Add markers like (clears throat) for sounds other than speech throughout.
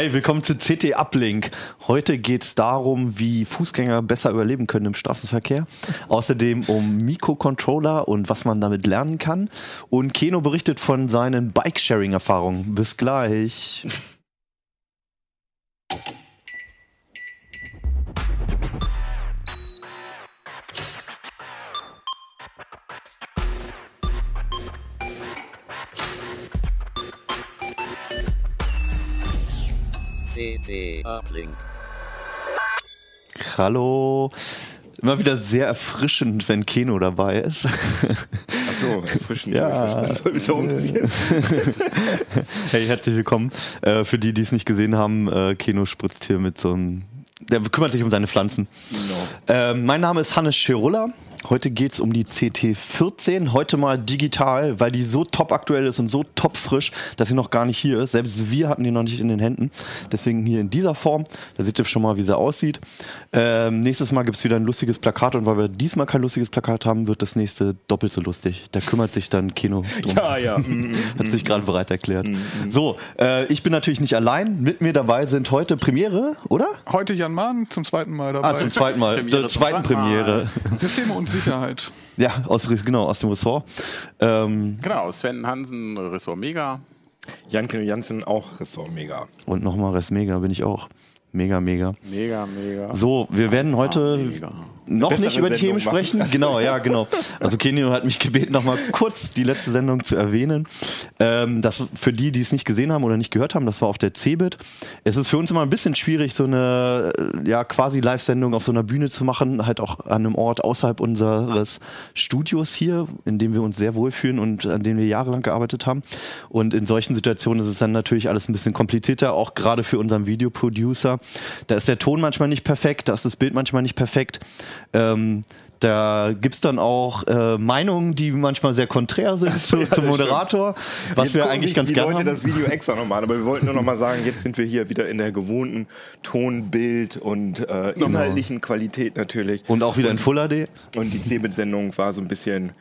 Hi, willkommen zu CT Uplink. Heute geht es darum, wie Fußgänger besser überleben können im Straßenverkehr. Außerdem um Mikrocontroller und was man damit lernen kann. Und Keno berichtet von seinen Bike-Sharing-Erfahrungen. Bis gleich. CT Uplink. Hallo. Immer wieder sehr erfrischend, wenn Keno dabei ist. Achso, erfrischend. Ja. Das soll mich so umziehen. (laughs) Hey, herzlich willkommen. Äh, für die, die es nicht gesehen haben, äh, Keno spritzt hier mit so einem. Der kümmert sich um seine Pflanzen. Ähm, mein Name ist Hannes Scherulla. Heute geht es um die CT14. Heute mal digital, weil die so top aktuell ist und so top frisch, dass sie noch gar nicht hier ist. Selbst wir hatten die noch nicht in den Händen. Deswegen hier in dieser Form. Da seht ihr schon mal, wie sie aussieht. Ähm, nächstes Mal gibt es wieder ein lustiges Plakat und weil wir diesmal kein lustiges Plakat haben, wird das nächste doppelt so lustig. Da kümmert sich dann Keno (laughs) drum. Ja, ja. (laughs) Mm, mm, Hat sich gerade bereit erklärt. So, äh, ich bin natürlich nicht allein. Mit mir dabei sind heute Premiere, oder? Heute Jan Mahn zum zweiten Mal dabei. Ah, zum zweiten Mal. (laughs) Premiere Der zweiten. Premiere. Systeme und Sicherheit. Ja, aus, genau, aus dem Ressort. Ähm, Genau, Sven Hansen, Ressort Mega. Janke Jansen auch Ressort mega. und nochmal Rest Mega bin ich auch. Mega, mega. Mega, mega. So, wir werden heute mega. Noch nicht über die Sendung Themen machen. sprechen. (laughs) Genau, ja, genau. Also Kenio hat mich gebeten, nochmal kurz die letzte Sendung zu erwähnen. Ähm, das für die, die es nicht gesehen haben oder nicht gehört haben, das war auf der CeBIT. Es ist für uns immer ein bisschen schwierig, so eine äh, ja quasi Live-Sendung auf so einer Bühne zu machen, halt auch an einem Ort außerhalb unseres Studios hier, in dem wir uns sehr wohlfühlen und an dem wir jahrelang gearbeitet haben. Und in solchen Situationen ist es dann natürlich alles ein bisschen komplizierter, auch gerade für unseren Videoproducer. Da ist der Ton manchmal nicht perfekt, da ist das Bild manchmal nicht perfekt. Ähm, da gibt's dann auch äh, Meinungen, die manchmal sehr konträr sind (laughs) zu, zum Moderator, was Jetzt wir eigentlich ganz die gerne Leute haben. das Video extra nochmal, aber wir wollten nur nochmal sagen, jetzt sind wir hier wieder in der gewohnten Ton, Bild und äh, inhaltlichen Qualität natürlich. Und auch wieder in Full HD. Und die Cebit-Sendung war so ein bisschen,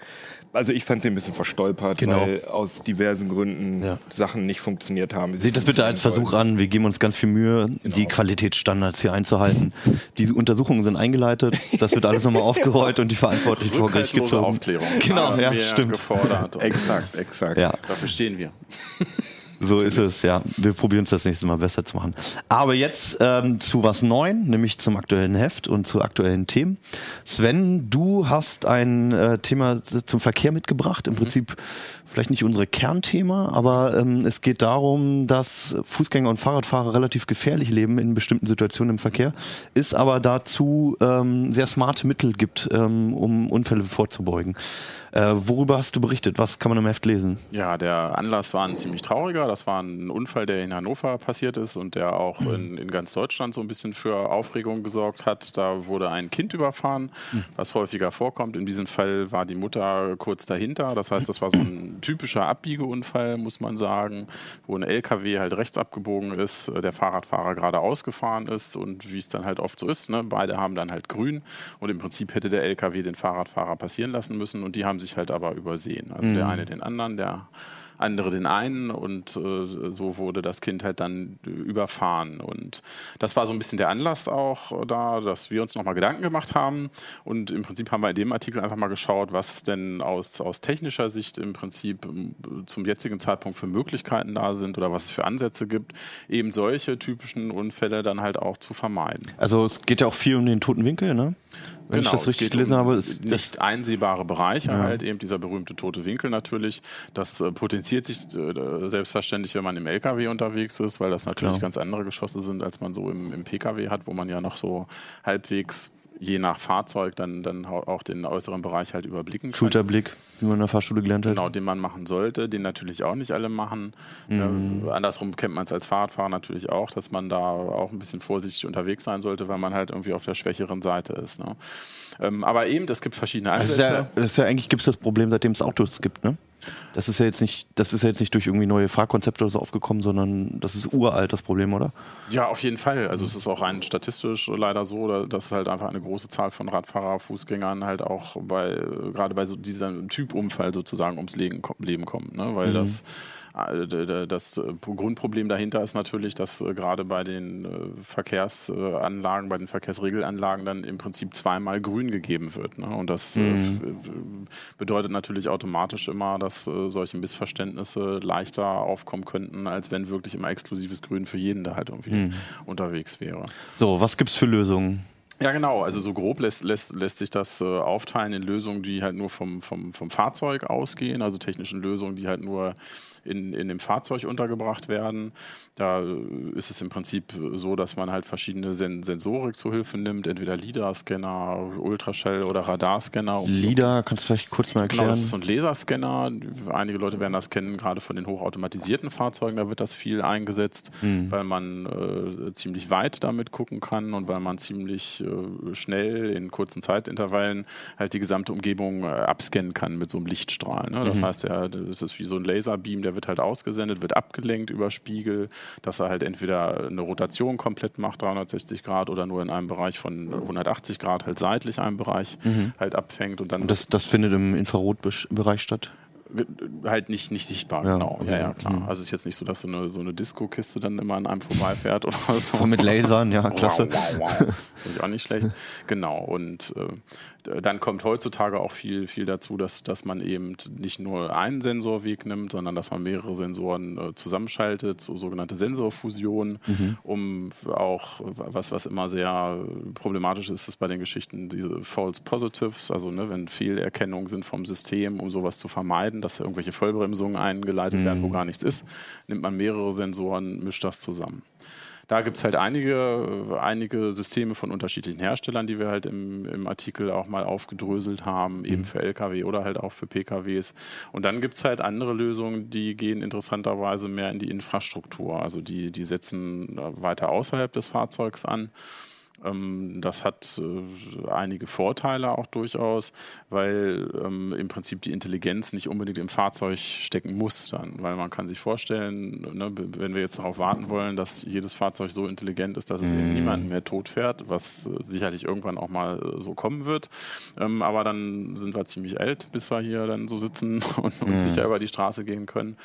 also ich fand sie ein bisschen verstolpert, Genau. weil aus diversen Gründen Ja. Sachen nicht funktioniert haben. sie Seht das bitte als Versuch an. Wir geben uns ganz viel Mühe, die Qualitätsstandards hier einzuhalten. Die Untersuchungen sind eingeleitet. Das wird alles nochmal aufgerollt und die Verantwortlichen vor Gericht gezogen. Aufklärung. Genau, ja, wir stimmt. gefordert. Exakt, exakt. Ja, Dafür stehen wir. (laughs) so ist es, ja. Wir probieren es das nächste Mal besser zu machen. Aber jetzt ähm, zu was Neuen, nämlich zum aktuellen Heft und zu aktuellen Themen. Sven, du hast ein äh, Thema zum Verkehr mitgebracht. Im Prinzip vielleicht nicht unser Kernthema, aber ähm, es geht darum, dass Fußgänger und Fahrradfahrer relativ gefährlich leben in bestimmten Situationen im Verkehr, es aber dazu ähm, sehr smarte Mittel gibt, ähm, um Unfälle vorzubeugen. Äh, worüber hast du berichtet? Was kann man im Heft lesen? Ja, der Anlass war ein ziemlich trauriger. Das war ein Unfall, der in Hannover passiert ist und der auch in, in ganz Deutschland so ein bisschen für Aufregung gesorgt hat. Da wurde ein Kind überfahren, was häufiger vorkommt. In diesem Fall war die Mutter kurz dahinter. Das heißt, das war so ein typischer Abbiegeunfall, muss man sagen, wo ein LKW halt rechts abgebogen ist, der Fahrradfahrer geradeaus gefahren ist und wie es dann halt oft so ist, ne, beide haben dann halt grün und im Prinzip hätte der LKW den Fahrradfahrer passieren lassen müssen und die haben sich halt aber übersehen. Also der eine den anderen, der andere den einen und äh, so wurde das Kind halt dann äh, überfahren. Und das war so ein bisschen der Anlass auch da, dass wir uns nochmal Gedanken gemacht haben. Und im Prinzip haben wir in dem Artikel einfach mal geschaut, was denn aus, aus technischer Sicht im Prinzip ähm, zum jetzigen Zeitpunkt für Möglichkeiten da sind oder was es für Ansätze gibt, eben solche typischen Unfälle dann halt auch zu vermeiden. Also es geht ja auch viel um den toten Winkel, ne? Wenn ich das richtig gelesen um habe, ist das nicht einsehbare Bereiche halt, eben dieser berühmte tote Winkel natürlich. Das äh, potenziert sich äh, selbstverständlich, wenn man im LKW unterwegs ist, weil das natürlich Klar. ganz andere Geschosse sind, als man so im, im PKW hat, wo man ja noch so halbwegs je nach Fahrzeug dann, dann auch den äußeren Bereich halt überblicken kann. Schulterblick, wie man in der Fahrschule gelernt hat. Genau, den man machen sollte, den natürlich auch nicht alle machen. Äh, andersrum kennt man es als Fahrradfahrer natürlich auch, dass man da auch ein bisschen vorsichtig unterwegs sein sollte, weil man halt irgendwie auf der schwächeren Seite ist. Ne? Ähm, aber eben, es gibt verschiedene Das ist Ansätze. ja, das ist ja eigentlich gibt es das Problem, seitdem es Autos gibt, ne? Das ist ja jetzt nicht, das ist ja jetzt nicht durch irgendwie neue Fahrkonzepte oder so aufgekommen, sondern das ist uralt das Problem, oder? Ja, auf jeden Fall. Also es ist auch rein statistisch leider so, da- dass halt einfach eine große Zahl von Radfahrer, Fußgängern halt auch bei, gerade bei so diesem Typumfall sozusagen ums Leben, ko- Leben kommt. Ne? Weil das Äh, das äh, Grundproblem dahinter ist natürlich, dass äh, gerade bei den Verkehrsanlagen, bei den Verkehrsregelanlagen dann im Prinzip zweimal grün gegeben wird. Ne? Und das mhm. bedeutet natürlich automatisch immer, dass solche Missverständnisse leichter aufkommen könnten, als wenn wirklich immer exklusives Grün für jeden da halt irgendwie mhm. unterwegs wäre. So, was gibt es für Lösungen? Ja, genau. Also so grob lässt, lässt, lässt sich das äh, aufteilen in Lösungen, die halt nur vom, vom, vom Fahrzeug ausgehen, also technischen Lösungen, die halt nur in, in dem Fahrzeug untergebracht werden. Da ist es im Prinzip so, dass man halt verschiedene Sen Sensorik zur Hilfe nimmt, entweder LIDAR-Scanner, Ultraschall- oder Radarscanner. Um LIDAR, kannst du vielleicht kurz mal erklären? Genau, das ist so ein Laserscanner. Einige Leute werden das kennen, gerade von den hochautomatisierten Fahrzeugen, da wird das viel eingesetzt, mhm. weil man äh, ziemlich weit damit gucken kann und weil man ziemlich äh, schnell in kurzen Zeitintervallen halt die gesamte Umgebung äh, abscannen kann mit so einem Lichtstrahl. Ne? Das mhm. heißt, ja, das ist wie so ein Laserbeam, der wird halt ausgesendet, wird abgelenkt über Spiegel, dass er halt entweder eine Rotation komplett macht, 360 Grad, oder nur in einem Bereich von 180 Grad halt seitlich einen Bereich mhm. halt abfängt. Und dann und das, das findet im Infrarotbereich statt? halt nicht, nicht sichtbar, ja, genau. Ja, ja, klar. Mhm. Also es ist jetzt nicht so, dass so eine, so eine Disco-Kiste dann immer an einem vorbeifährt oder so. Und (laughs) mit Lasern, ja, klasse. Wow, wow, wow. (laughs) Finde ich auch nicht schlecht. Genau. Und äh, dann kommt heutzutage auch viel, viel dazu, dass, dass man eben nicht nur einen Sensorweg nimmt, sondern dass man mehrere Sensoren äh, zusammenschaltet, so sogenannte Sensorfusion, mhm. um auch, was, was immer sehr problematisch ist, ist bei den Geschichten diese False Positives, also ne, wenn Fehlerkennungen sind vom System, um sowas zu vermeiden, dass irgendwelche Vollbremsungen eingeleitet mhm. werden, wo mhm. gar nichts ist, nimmt man mehrere Sensoren, mischt das zusammen. Da gibt es halt einige, einige Systeme von unterschiedlichen Herstellern, die wir halt im, im Artikel auch mal aufgedröselt haben, eben mhm. für Lkw oder halt auch für PKWs. Und dann gibt es halt andere Lösungen, die gehen interessanterweise mehr in die Infrastruktur. Also die, die setzen weiter außerhalb des Fahrzeugs an. Ähm, das hat äh, einige Vorteile auch durchaus, weil ähm, im Prinzip die Intelligenz nicht unbedingt im Fahrzeug stecken muss dann, weil man kann sich vorstellen, ne, wenn wir jetzt darauf warten wollen, dass jedes Fahrzeug so intelligent ist, dass es eben mhm. niemanden mehr tot fährt, was äh, sicherlich irgendwann auch mal äh, so kommen wird, ähm, aber dann sind wir ziemlich alt, bis wir hier dann so sitzen (laughs) und, und mhm. sicher über die Straße gehen können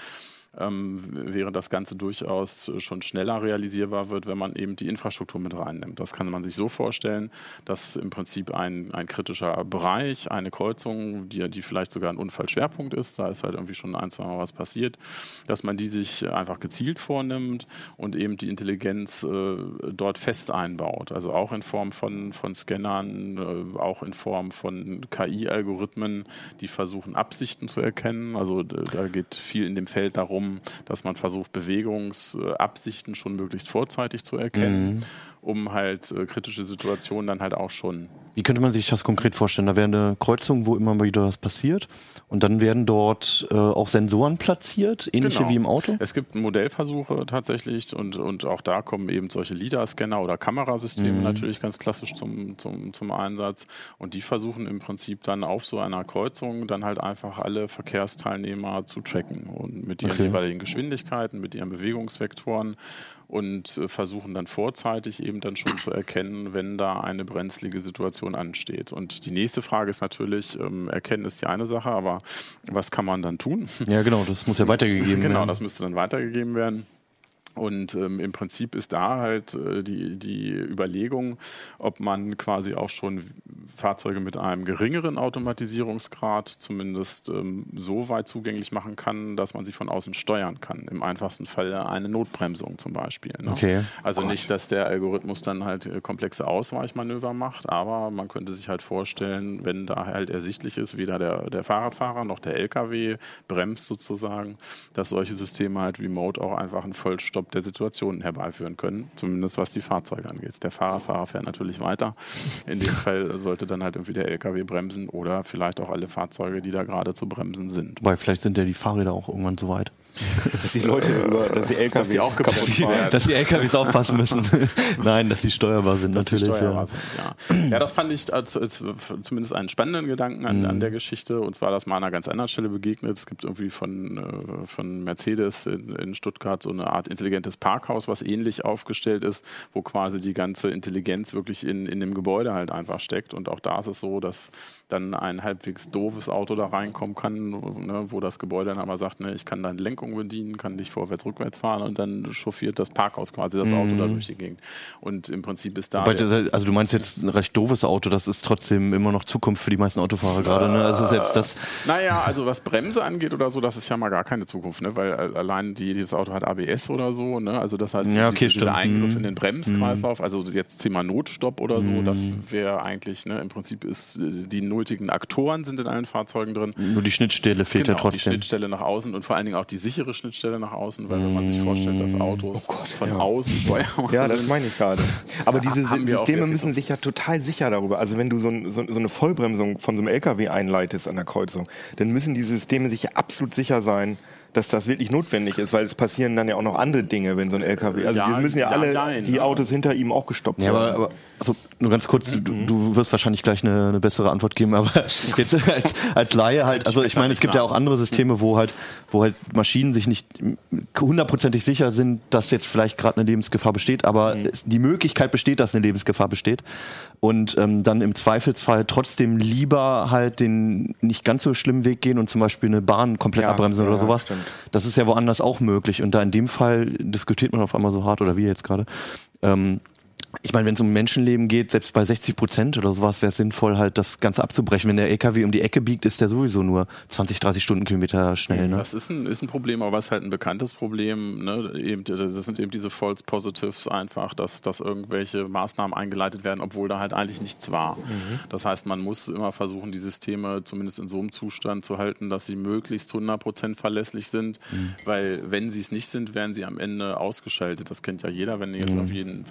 ähm, während das Ganze durchaus schon schneller realisierbar wird, wenn man eben die Infrastruktur mit reinnimmt. Das kann man sich so vorstellen, dass im Prinzip ein, ein kritischer Bereich, eine Kreuzung, die, die vielleicht sogar ein Unfallschwerpunkt ist, da ist halt irgendwie schon ein, zwei Mal was passiert, dass man die sich einfach gezielt vornimmt und eben die Intelligenz äh, dort fest einbaut. Also auch in Form von, von Scannern, äh, auch in Form von KI-Algorithmen, die versuchen, Absichten zu erkennen. Also da geht viel in dem Feld darum, darum, dass man versucht, Bewegungsabsichten schon möglichst vorzeitig zu erkennen, mhm. um halt äh, kritische Situationen dann halt auch schon wie könnte man sich das konkret vorstellen? Da wäre eine Kreuzung, wo immer wieder was passiert und dann werden dort äh, auch Sensoren platziert, ähnliche genau. wie im Auto? Es gibt Modellversuche tatsächlich und, und auch da kommen eben solche LIDAR-Scanner oder Kamerasysteme mhm. natürlich ganz klassisch zum, zum, zum Einsatz und die versuchen im Prinzip dann auf so einer Kreuzung dann halt einfach alle Verkehrsteilnehmer zu tracken und mit ihren okay. jeweiligen Geschwindigkeiten, mit ihren Bewegungsvektoren und äh, versuchen dann vorzeitig eben dann schon zu erkennen, wenn da eine brenzlige Situation ansteht. Und die nächste Frage ist natürlich, ähm, erkennen ist die eine Sache, aber was kann man dann tun? Ja, genau, das muss ja weitergegeben (laughs) genau, werden. Genau, das müsste dann weitergegeben werden. Und ähm, im Prinzip ist da halt äh, die, die Überlegung, ob man quasi auch schon Fahrzeuge mit einem geringeren Automatisierungsgrad zumindest ähm, so weit zugänglich machen kann, dass man sie von außen steuern kann. Im einfachsten Fall eine Notbremsung zum Beispiel. Ne? Okay. Also Gott. nicht, dass der Algorithmus dann halt äh, komplexe Ausweichmanöver macht, aber man könnte sich halt vorstellen, wenn da halt ersichtlich ist, weder der, der Fahrradfahrer noch der LKW bremst sozusagen, dass solche Systeme halt remote auch einfach einen Vollstopp Stopp der Situation herbeiführen können, zumindest was die Fahrzeuge angeht. Der Fahrerfahrer fährt natürlich weiter. In dem Fall sollte dann halt irgendwie der LKW bremsen oder vielleicht auch alle Fahrzeuge, die da gerade zu bremsen sind. Weil vielleicht sind ja die Fahrräder auch irgendwann so weit. (laughs) Dass die Leute über, dass die LKWs dass die auch kaputt fahren. Dass die LKWs aufpassen müssen. (laughs) Nein, dass sie steuerbar sind dass natürlich. Steuerbar ja. Sind, ja. ja. das fand ich als, als, zumindest einen spannenden Gedanken an, mhm. an, der Geschichte. Und zwar, dass mal an einer ganz anderen Stelle begegnet. Es gibt irgendwie von, äh, von Mercedes in, in Stuttgart so eine Art intelligentes Parkhaus, was ähnlich aufgestellt ist, wo quasi die ganze Intelligenz wirklich in, in dem Gebäude halt einfach steckt. Und auch da ist es so, dass dann ein halbwegs doofes Auto da reinkommen kann, ne, wo das Gebäude dann aber sagt, ne, ich kann deinen Lenk Lenkung bedienen, kann dich vorwärts, rückwärts fahren und dann chauffiert das Parkhaus quasi das Auto da durch die Gegend. Und im Prinzip ist da. Das- also du meinst jetzt ein recht doofes Auto, das ist trotzdem immer noch Zukunft für die meisten Autofahrer gerade. Ne? Also selbst das. Naja, also was Bremse angeht oder so, das ist ja mal gar keine Zukunft, ne? weil äh, allein die, dieses Auto hat ABS oder so, ne? also das heißt, Ja, okay, diese, dieser. Eingriff Mhm. in den Bremskreislauf, also jetzt Thema Notstopp oder so, das wäre eigentlich, ne? im Prinzip ist, äh, die nötigen Aktoren sind in allen Fahrzeugen drin. Nur die Schnittstelle fehlt ja Genau, die trotzdem. Schnittstelle nach außen und vor allen Dingen auch die sichere Schnittstelle nach außen, weil wenn man sich vorstellt, dass Autos von außen steuerbar Ja, das meine ich gerade. Aber (laughs) diese wir auch Systeme müssen sich ja total sicher darüber. Also wenn du so, ein, so, so eine Vollbremsung von so einem LKW einleitest an der Kreuzung, dann müssen die Systeme sich ja absolut sicher sein, dass das wirklich notwendig ist, weil es passieren dann ja auch noch andere Dinge, wenn so ein LKW. Also Ja, die müssen ja, ja, alle nein, die aber- Autos hinter ihm auch gestoppt Ja, aber, werden. aber also nur ganz kurz, du, du wirst wahrscheinlich gleich eine, eine bessere Antwort geben, aber (laughs) jetzt als, als Laie halt, also ich meine, es gibt ja auch andere Systeme, wo halt, wo halt Maschinen sich nicht hundertprozentig sicher sind, dass jetzt vielleicht gerade eine Lebensgefahr besteht, aber es, die Möglichkeit besteht, dass eine Lebensgefahr besteht und ähm, dann im Zweifelsfall trotzdem lieber halt den nicht ganz so schlimmen Weg gehen und zum Beispiel eine Bahn komplett Ja, abbremsen oder ja, sowas. stimmt. Das ist ja woanders auch möglich und da in dem Fall diskutiert man auf einmal so hart oder wie jetzt gerade. Ähm, ich meine, wenn es um Menschenleben geht, selbst bei 60 Prozent oder sowas, wäre es sinnvoll, halt das Ganze abzubrechen. Wenn der LKW um die Ecke biegt, ist der sowieso nur 20, 30 Stundenkilometer schnell. Ne? Das ist ein, ist ein Problem, aber es ist halt ein bekanntes Problem. Ne? Eben, das sind eben diese False Positives einfach, dass, dass irgendwelche Maßnahmen eingeleitet werden, obwohl da halt eigentlich nichts war. Das heißt, man muss immer versuchen, die Systeme zumindest in so einem Zustand zu halten, dass sie möglichst 100% verlässlich sind, weil wenn sie es nicht sind, werden sie am Ende ausgeschaltet. Das kennt ja jeder, wenn jetzt auf jeden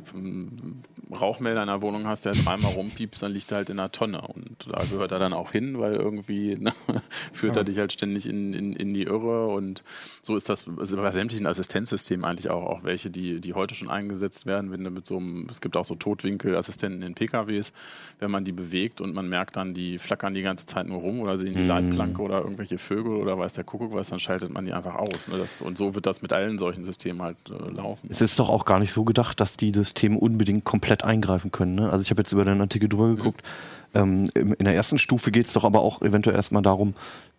Rauchmelder in der Wohnung hast, der dreimal rumpiepst, dann liegt er halt in einer Tonne. Und da gehört er dann auch hin, weil irgendwie ne, (laughs) führt er dich halt ständig in, in, in die Irre. Und so ist das also bei sämtlichen Assistenzsystemen eigentlich auch, auch welche, die, die heute schon eingesetzt werden. Wenn du mit so einem, es gibt auch so Totwinkelassistenten in PKWs, wenn man die bewegt und man merkt dann, die flackern die ganze Zeit nur rum oder sehen die Leitplanke oder irgendwelche Vögel oder weiß der Kuckuck was, dann schaltet man die einfach aus. Ne? Das, und so wird das mit allen solchen Systemen halt äh, laufen. Es ist doch auch gar nicht so gedacht, dass die Systeme unbedingt komplett eingreifen können. Ne? Also ich habe jetzt über den Artikel drüber geguckt. Ähm, in der ersten Stufe geht es doch aber auch eventuell erstmal darum,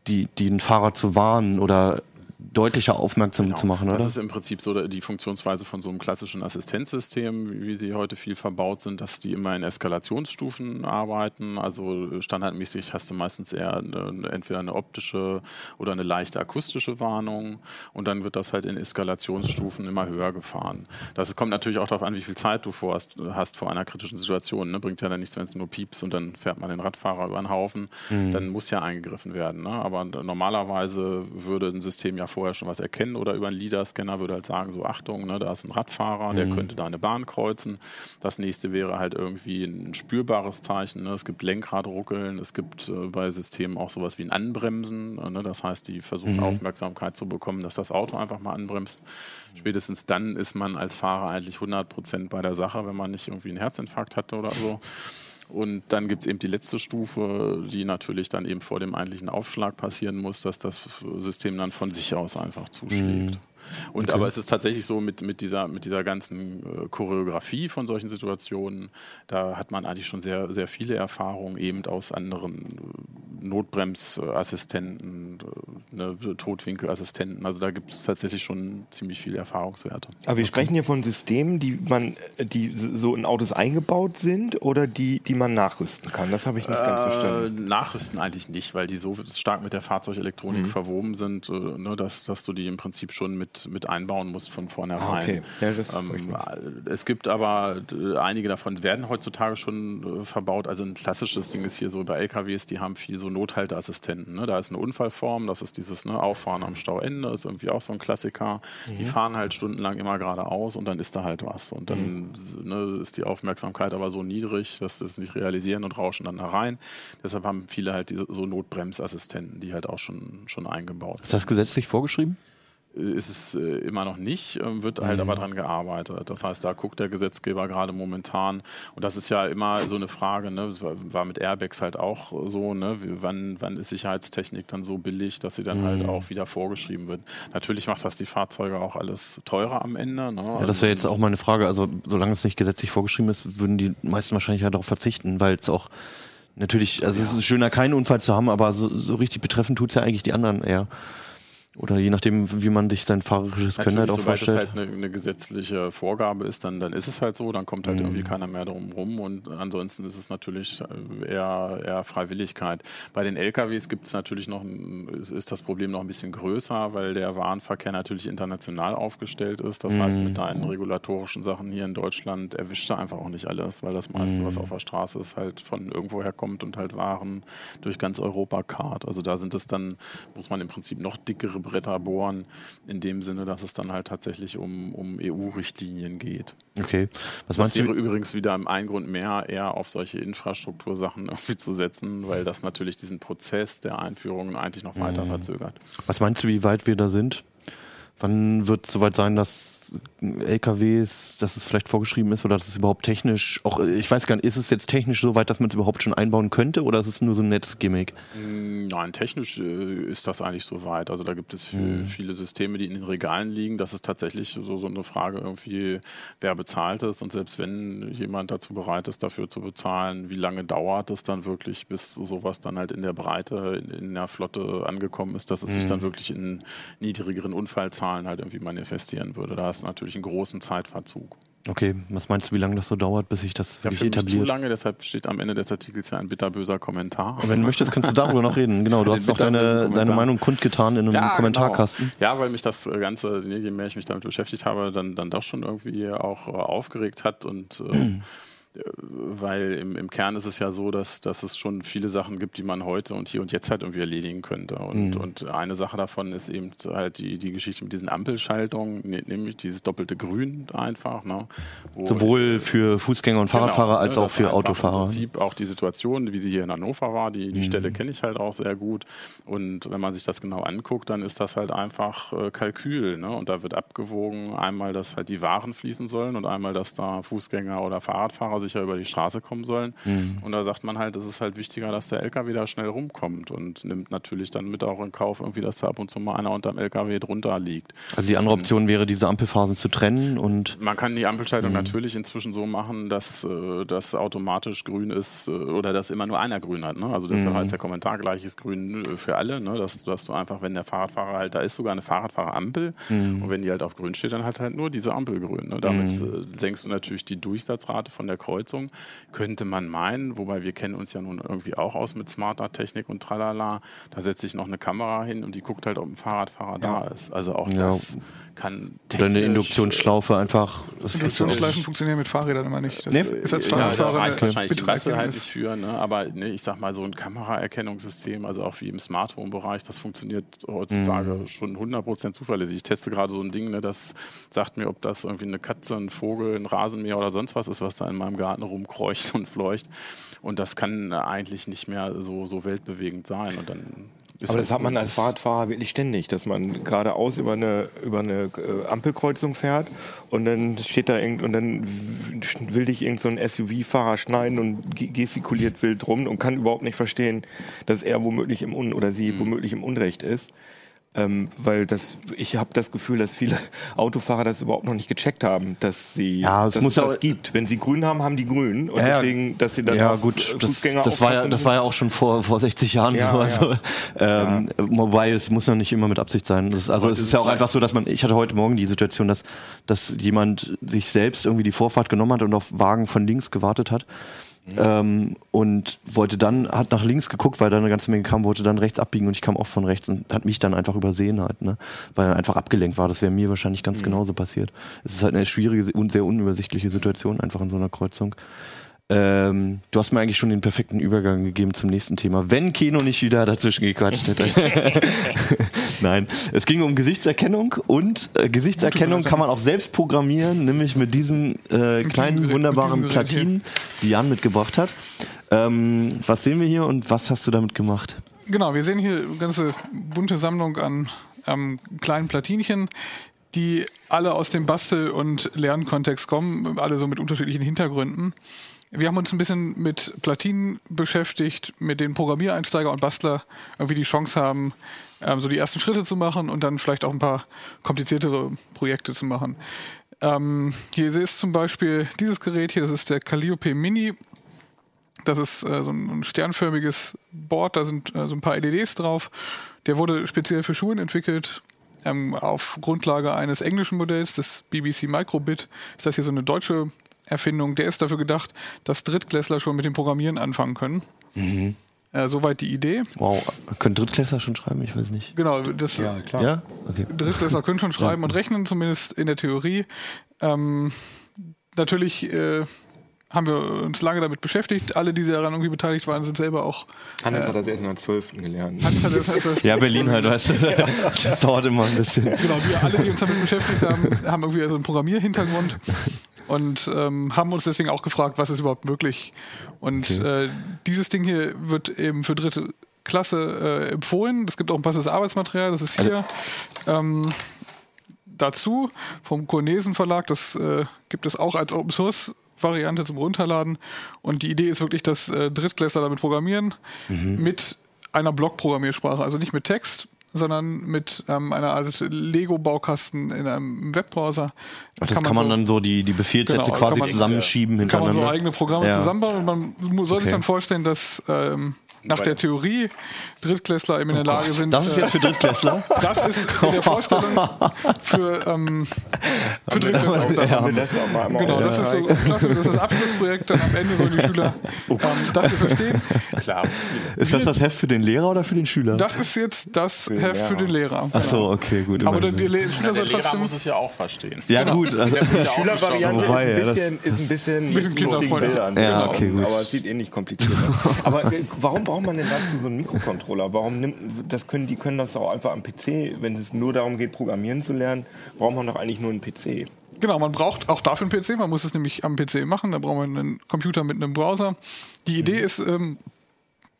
die, den Fahrer zu warnen oder deutlicher aufmerksam Genau. zu machen, oder? Das ist im Prinzip so die Funktionsweise von so einem klassischen Assistenzsystem, wie sie heute viel verbaut sind, dass die immer in Eskalationsstufen arbeiten. Also standardmäßig hast du meistens eher eine, entweder eine optische oder eine leichte akustische Warnung und dann wird das halt in Eskalationsstufen immer höher gefahren. Das kommt natürlich auch darauf an, wie viel Zeit du vor hast, hast vor einer kritischen Situation. Ne? Bringt ja dann nichts, wenn es nur piepst und dann fährt man den Radfahrer über den Haufen. Dann muss ja eingegriffen werden. Ne? Aber normalerweise würde ein System ja vorher schon was erkennen oder über einen LIDAR-Scanner würde halt sagen, so Achtung, ne, da ist ein Radfahrer, der könnte da eine Bahn kreuzen. Das nächste wäre halt irgendwie ein spürbares Zeichen. Ne? Es gibt Lenkradruckeln, es gibt äh, bei Systemen auch sowas wie ein Anbremsen. Äh, ne? Das heißt, die versuchen Aufmerksamkeit zu bekommen, dass das Auto einfach mal anbremst. Spätestens dann ist man als Fahrer eigentlich 100 Prozent bei der Sache, wenn man nicht irgendwie einen Herzinfarkt hatte oder so. Und dann gibt es eben die letzte Stufe, die natürlich dann eben vor dem eigentlichen Aufschlag passieren muss, dass das System dann von sich aus einfach zuschlägt. Und aber es ist tatsächlich so mit, mit, dieser, mit dieser ganzen äh, Choreografie von solchen Situationen, da hat man eigentlich schon sehr, sehr viele Erfahrungen eben aus anderen äh, Notbremsassistenten, äh, ne, Totwinkelassistenten. Also da gibt es tatsächlich schon ziemlich viele Erfahrungswerte. Aber wir sprechen hier von Systemen, die man, die so in Autos eingebaut sind oder die, die man nachrüsten kann. Das habe ich nicht ganz verstanden. Äh, nachrüsten eigentlich nicht, weil die so stark mit der Fahrzeugelektronik Mhm. verwoben sind, äh, ne, dass, dass du die im Prinzip schon mit, mit einbauen musst von vornherein. Ah, okay. Ja, ähm, es gibt aber äh, einige davon werden heutzutage schon äh, verbaut. Also ein klassisches Ding ist hier so bei LKWs, die haben viel so Nothalteassistenten. Ne? Da ist eine Unfallform, das ist dieses ne, Auffahren am Stauende, ist irgendwie auch so ein Klassiker. Mhm. Die fahren halt stundenlang immer geradeaus und dann ist da halt was. Und dann Mhm. ne, ist die Aufmerksamkeit aber so niedrig, dass sie es nicht realisieren und rauschen dann da rein. Deshalb haben viele halt diese, so Notbremsassistenten, die halt auch schon, schon eingebaut ist das gesetzlich vorgeschrieben? Ist es äh, immer noch nicht, äh, wird halt aber dran gearbeitet. Das heißt, da guckt der Gesetzgeber gerade momentan. Und das ist ja immer so eine Frage, ne? das war, mit Airbags halt auch so, ne? Wann, wann ist Sicherheitstechnik dann so billig, dass sie dann halt auch wieder vorgeschrieben wird. Natürlich macht das die Fahrzeuge auch alles teurer am Ende. Ne? Ja, das wäre jetzt auch meine Frage. Also, solange es nicht gesetzlich vorgeschrieben ist, würden die meisten wahrscheinlich ja darauf verzichten, weil es auch natürlich, also es ist schöner, keinen Unfall zu haben, aber so, so richtig betreffen tut es ja eigentlich die anderen eher. Oder je nachdem, wie man sich sein fahrerisches Können halt auch vorstellt. es halt eine, eine gesetzliche Vorgabe ist, dann, dann ist es halt so, dann kommt halt Mhm. irgendwie keiner mehr drum rum und ansonsten ist es natürlich äh, eher, eher Freiwilligkeit. Bei den LKWs gibt es natürlich noch, ist, ist das Problem noch ein bisschen größer, weil der Warenverkehr natürlich international aufgestellt ist. Das heißt, Mhm. mit deinen regulatorischen Sachen hier in Deutschland erwischt er einfach auch nicht alles, weil das meiste, Mhm. was auf der Straße ist, halt von irgendwoher kommt und halt Waren durch ganz Europa karrt. Also da sind es dann, muss man im Prinzip noch dickere Bretter bohren, in dem Sinne, dass es dann halt tatsächlich um, um EU-Richtlinien geht. Okay. Was Das meinst wäre du? übrigens wieder ein Grund mehr, eher auf solche Infrastruktursachen (laughs) irgendwie zu setzen, weil das natürlich diesen Prozess der Einführung eigentlich noch Mhm. weiter verzögert. Was meinst du, wie weit wir da sind? Wann wird es soweit sein, dass LKWs, dass es vielleicht vorgeschrieben ist oder dass es überhaupt technisch, auch ich weiß gar nicht, ist es jetzt technisch so weit, dass man es überhaupt schon einbauen könnte oder ist es nur so ein nettes Gimmick? Mm, Nein, technisch äh, ist das eigentlich so weit. Also da gibt es Mhm. viele Systeme, die in den Regalen liegen. Das ist tatsächlich so, so eine Frage irgendwie, wer bezahlt es und selbst wenn jemand dazu bereit ist, dafür zu bezahlen, wie lange dauert es dann wirklich, bis sowas dann halt in der Breite, in, in der Flotte angekommen ist, dass es sich dann wirklich in niedrigeren Unfallzahlen halt irgendwie manifestieren würde. Da du natürlich einen großen Zeitverzug. Okay, was meinst du, wie lange das so dauert, bis sich das Ja, für mich zu etabliert? lange, deshalb steht am Ende des Artikels ja ein bitterböser Kommentar. Wenn du möchtest, kannst du darüber noch reden. Genau, du (laughs) Den hast doch deine, deine Meinung kundgetan in einem Kommentarkasten. Genau. Ja, weil mich das Ganze, je mehr ich mich damit beschäftigt habe, dann, dann doch schon irgendwie auch äh, aufgeregt hat und äh, (clears throat) weil im, im Kern ist es ja so, dass, dass es schon viele Sachen gibt, die man heute und hier und jetzt halt irgendwie erledigen könnte. Und, und eine Sache davon ist eben halt die, die Geschichte mit diesen Ampelschaltungen, ne- nämlich dieses doppelte Grün einfach. Ne, wo- Sowohl für Fußgänger und Fahrradfahrer Genau, als auch für Autofahrer. Im Prinzip auch die Situation, wie sie hier in Hannover war, die, die Mhm. Stelle kenne ich halt auch sehr gut. Und wenn man sich das genau anguckt, dann ist das halt einfach äh, Kalkül. Ne? Und da wird abgewogen, einmal, dass halt die Waren fließen sollen und einmal, dass da Fußgänger oder Fahrradfahrer sicher über die Straße kommen sollen. Mhm. Und da sagt man halt, es ist halt wichtiger, dass der LKW da schnell rumkommt und nimmt natürlich dann mit auch in Kauf, irgendwie, dass da ab und zu mal einer unterm LKW drunter liegt. Also die andere Option wäre, diese Ampelphasen zu trennen und Man kann die Ampelschaltung Mhm. natürlich inzwischen so machen, dass äh, das automatisch grün ist äh, oder dass immer nur einer grün hat. Ne? Also deshalb Mhm. heißt der Kommentar gleiches Grün äh, für alle. Ne? Dass, dass du einfach, wenn der Fahrradfahrer halt, da ist sogar eine Fahrradfahrerampel Mhm. und wenn die halt auf grün steht, dann hat halt nur diese Ampel grün. Ne? Damit äh, senkst du natürlich die Durchsatzrate von der Kreuzung. Könnte man meinen, wobei wir kennen uns ja nun irgendwie auch aus mit smarter Technik und tralala. Da setze ich noch eine Kamera hin und die guckt halt, ob ein Fahrradfahrer da ist. Also auch Ja. das kann oder eine Induktionsschlaufe einfach. Das ist Induktionsschleifen funktionieren mit Fahrrädern immer nicht. Das Nee. ist als ja, da Fahrradfahrer reicht eine wahrscheinlich die Masse halt nicht für, ne? aber ne, ich sag mal, so ein Kameraerkennungssystem, also auch wie im Smart Home Bereich, das funktioniert heutzutage Mhm. schon 100% zuverlässig. Ich teste gerade so ein Ding, ne, das sagt mir, ob das irgendwie eine Katze, ein Vogel, ein Rasenmäher oder sonst was ist, was da in meinem Garten rumkreucht (laughs) und fleucht. Und das kann eigentlich nicht mehr so, so weltbewegend sein. Und dann Aber halt das hat man als Fahrradfahrer wirklich ständig, dass man geradeaus über eine, über eine äh, Ampelkreuzung fährt und dann steht da irgend und dann will dich irgend so ein SUV-Fahrer schneiden und ge- gestikuliert wild rum und kann überhaupt nicht verstehen, dass er womöglich im Un oder Mhm. sie womöglich im Unrecht ist. Ähm, weil das, ich habe das Gefühl, dass viele (laughs) Autofahrer das überhaupt noch nicht gecheckt haben, dass sie Ja, es dass muss es ja das gibt. Wenn sie grün haben, haben die grün und Ja, deswegen, dass sie dann ja gut, das, Fußgänger das, war ja, das war ja auch schon vor, vor 60 Jahren Ja, so. Also, ähm, Wobei, es muss ja nicht immer mit Absicht sein. Das ist, also es ist ja auch einfach so, dass man, ich hatte heute Morgen die Situation, dass, dass jemand sich selbst irgendwie die Vorfahrt genommen hat und auf Wagen von links gewartet hat. Ähm, und wollte dann, hat nach links geguckt, weil da eine ganze Menge kam, wollte dann rechts abbiegen und ich kam auch von rechts und hat mich dann einfach übersehen halt, ne? Weil er einfach abgelenkt war. Das wäre mir wahrscheinlich ganz genauso passiert. Es ist halt eine schwierige und sehr unübersichtliche Situation einfach in so einer Kreuzung. Ähm, du hast mir eigentlich schon den perfekten Übergang gegeben zum nächsten Thema, wenn Keno nicht wieder dazwischen gequatscht hätte. (laughs) Nein, es ging um Gesichtserkennung und äh, Gesichtserkennung kann man auch selbst programmieren, nämlich mit diesen äh, kleinen wunderbaren diesem hier. Platinen, die Jan mitgebracht hat. Ähm, was sehen wir hier und was hast du damit gemacht? Genau, wir sehen hier eine ganze bunte Sammlung an ähm, kleinen Platinchen, die alle aus dem Bastel- und Lernkontext kommen, alle so mit unterschiedlichen Hintergründen. Wir haben uns ein bisschen mit Platinen beschäftigt, mit denen Programmiereinsteiger und Bastler irgendwie die Chance haben, ähm, so die ersten Schritte zu machen und dann vielleicht auch ein paar kompliziertere Projekte zu machen. Ähm, hier ist zum Beispiel dieses Gerät hier, das ist der Calliope Mini. Das ist äh, so ein, ein sternförmiges Board, da sind äh, so ein paar LEDs drauf. Der wurde speziell für Schulen entwickelt. Ähm, auf Grundlage eines englischen Modells, des BBC Microbit, ist das hier so eine deutsche Erfindung. Der ist dafür gedacht, dass Drittklässler schon mit dem Programmieren anfangen können. Äh, soweit die Idee. Wow, können Drittklässler schon schreiben? Ich weiß nicht. Genau, das Ja, klar. Ja? Okay. Drittklässler können schon (laughs) schreiben und rechnen, zumindest in der Theorie. Ähm, natürlich äh, haben wir uns lange damit beschäftigt. Alle, die daran irgendwie beteiligt waren, sind selber auch. Hannes hat das erst in der 12. gelernt. Hannes hat das also, (laughs) Ja, Berlin halt, weißt du. (laughs) Das dauert immer ein bisschen. Genau, wir alle, die uns damit beschäftigt haben, haben irgendwie so einen Programmierhintergrund und ähm, haben uns deswegen auch gefragt, was ist überhaupt möglich. Und äh, dieses Ding hier wird eben für dritte Klasse äh, empfohlen. Es gibt auch ein passendes Arbeitsmaterial, das ist hier. Ähm, dazu vom Cornesen Verlag, das äh, gibt es auch als Open Source Variante zum Runterladen. Und die Idee ist wirklich, dass äh, Drittklässler damit programmieren mit einer Blockprogrammiersprache, also nicht mit Text, sondern mit ähm, einer Art Lego-Baukasten in einem Webbrowser. Ach, das kann man, so- dann so die, die Befehlssätze Genau, quasi kann man- zusammenschieben kann man so hintereinander. eigene Programme Ja. zusammenbauen und man soll sich Okay. dann vorstellen, dass ähm, nach der Theorie Drittklässler eben in der Lage sind. Oh Das ist äh, jetzt für Drittklässler? (laughs) das ist in der Vorstellung für, ähm, für Drittklässler. das Genau, das ist so klasse, das ist das Abschlussprojekt, dann am Ende sollen die Schüler ähm, dafür verstehen. Ziele. Ist das das Heft für den Lehrer oder für den Schüler? Das ist jetzt das Heft für den Lehrer. Ach so, okay, gut. Aber der, der Le- Schüler Der soll Lehrer muss es ja auch verstehen. ja, gut. Also, Der muss ja auch Schülervariante nicht ist, ein bisschen, ist ein bisschen, bisschen mit lustigen. Bildern. Ja, genau. okay, gut. Aber es sieht ähnlich kompliziert aus. Aber äh, warum braucht man denn dazu so einen Mikrocontroller? Warum nimmt, das können, die können das auch einfach am PC, wenn es nur darum geht, Programmieren zu lernen, braucht man doch eigentlich nur einen PC. Genau, man braucht auch dafür einen PC. Man muss es nämlich am PC machen. Da braucht man einen Computer mit einem Browser. Die Idee ist, ähm,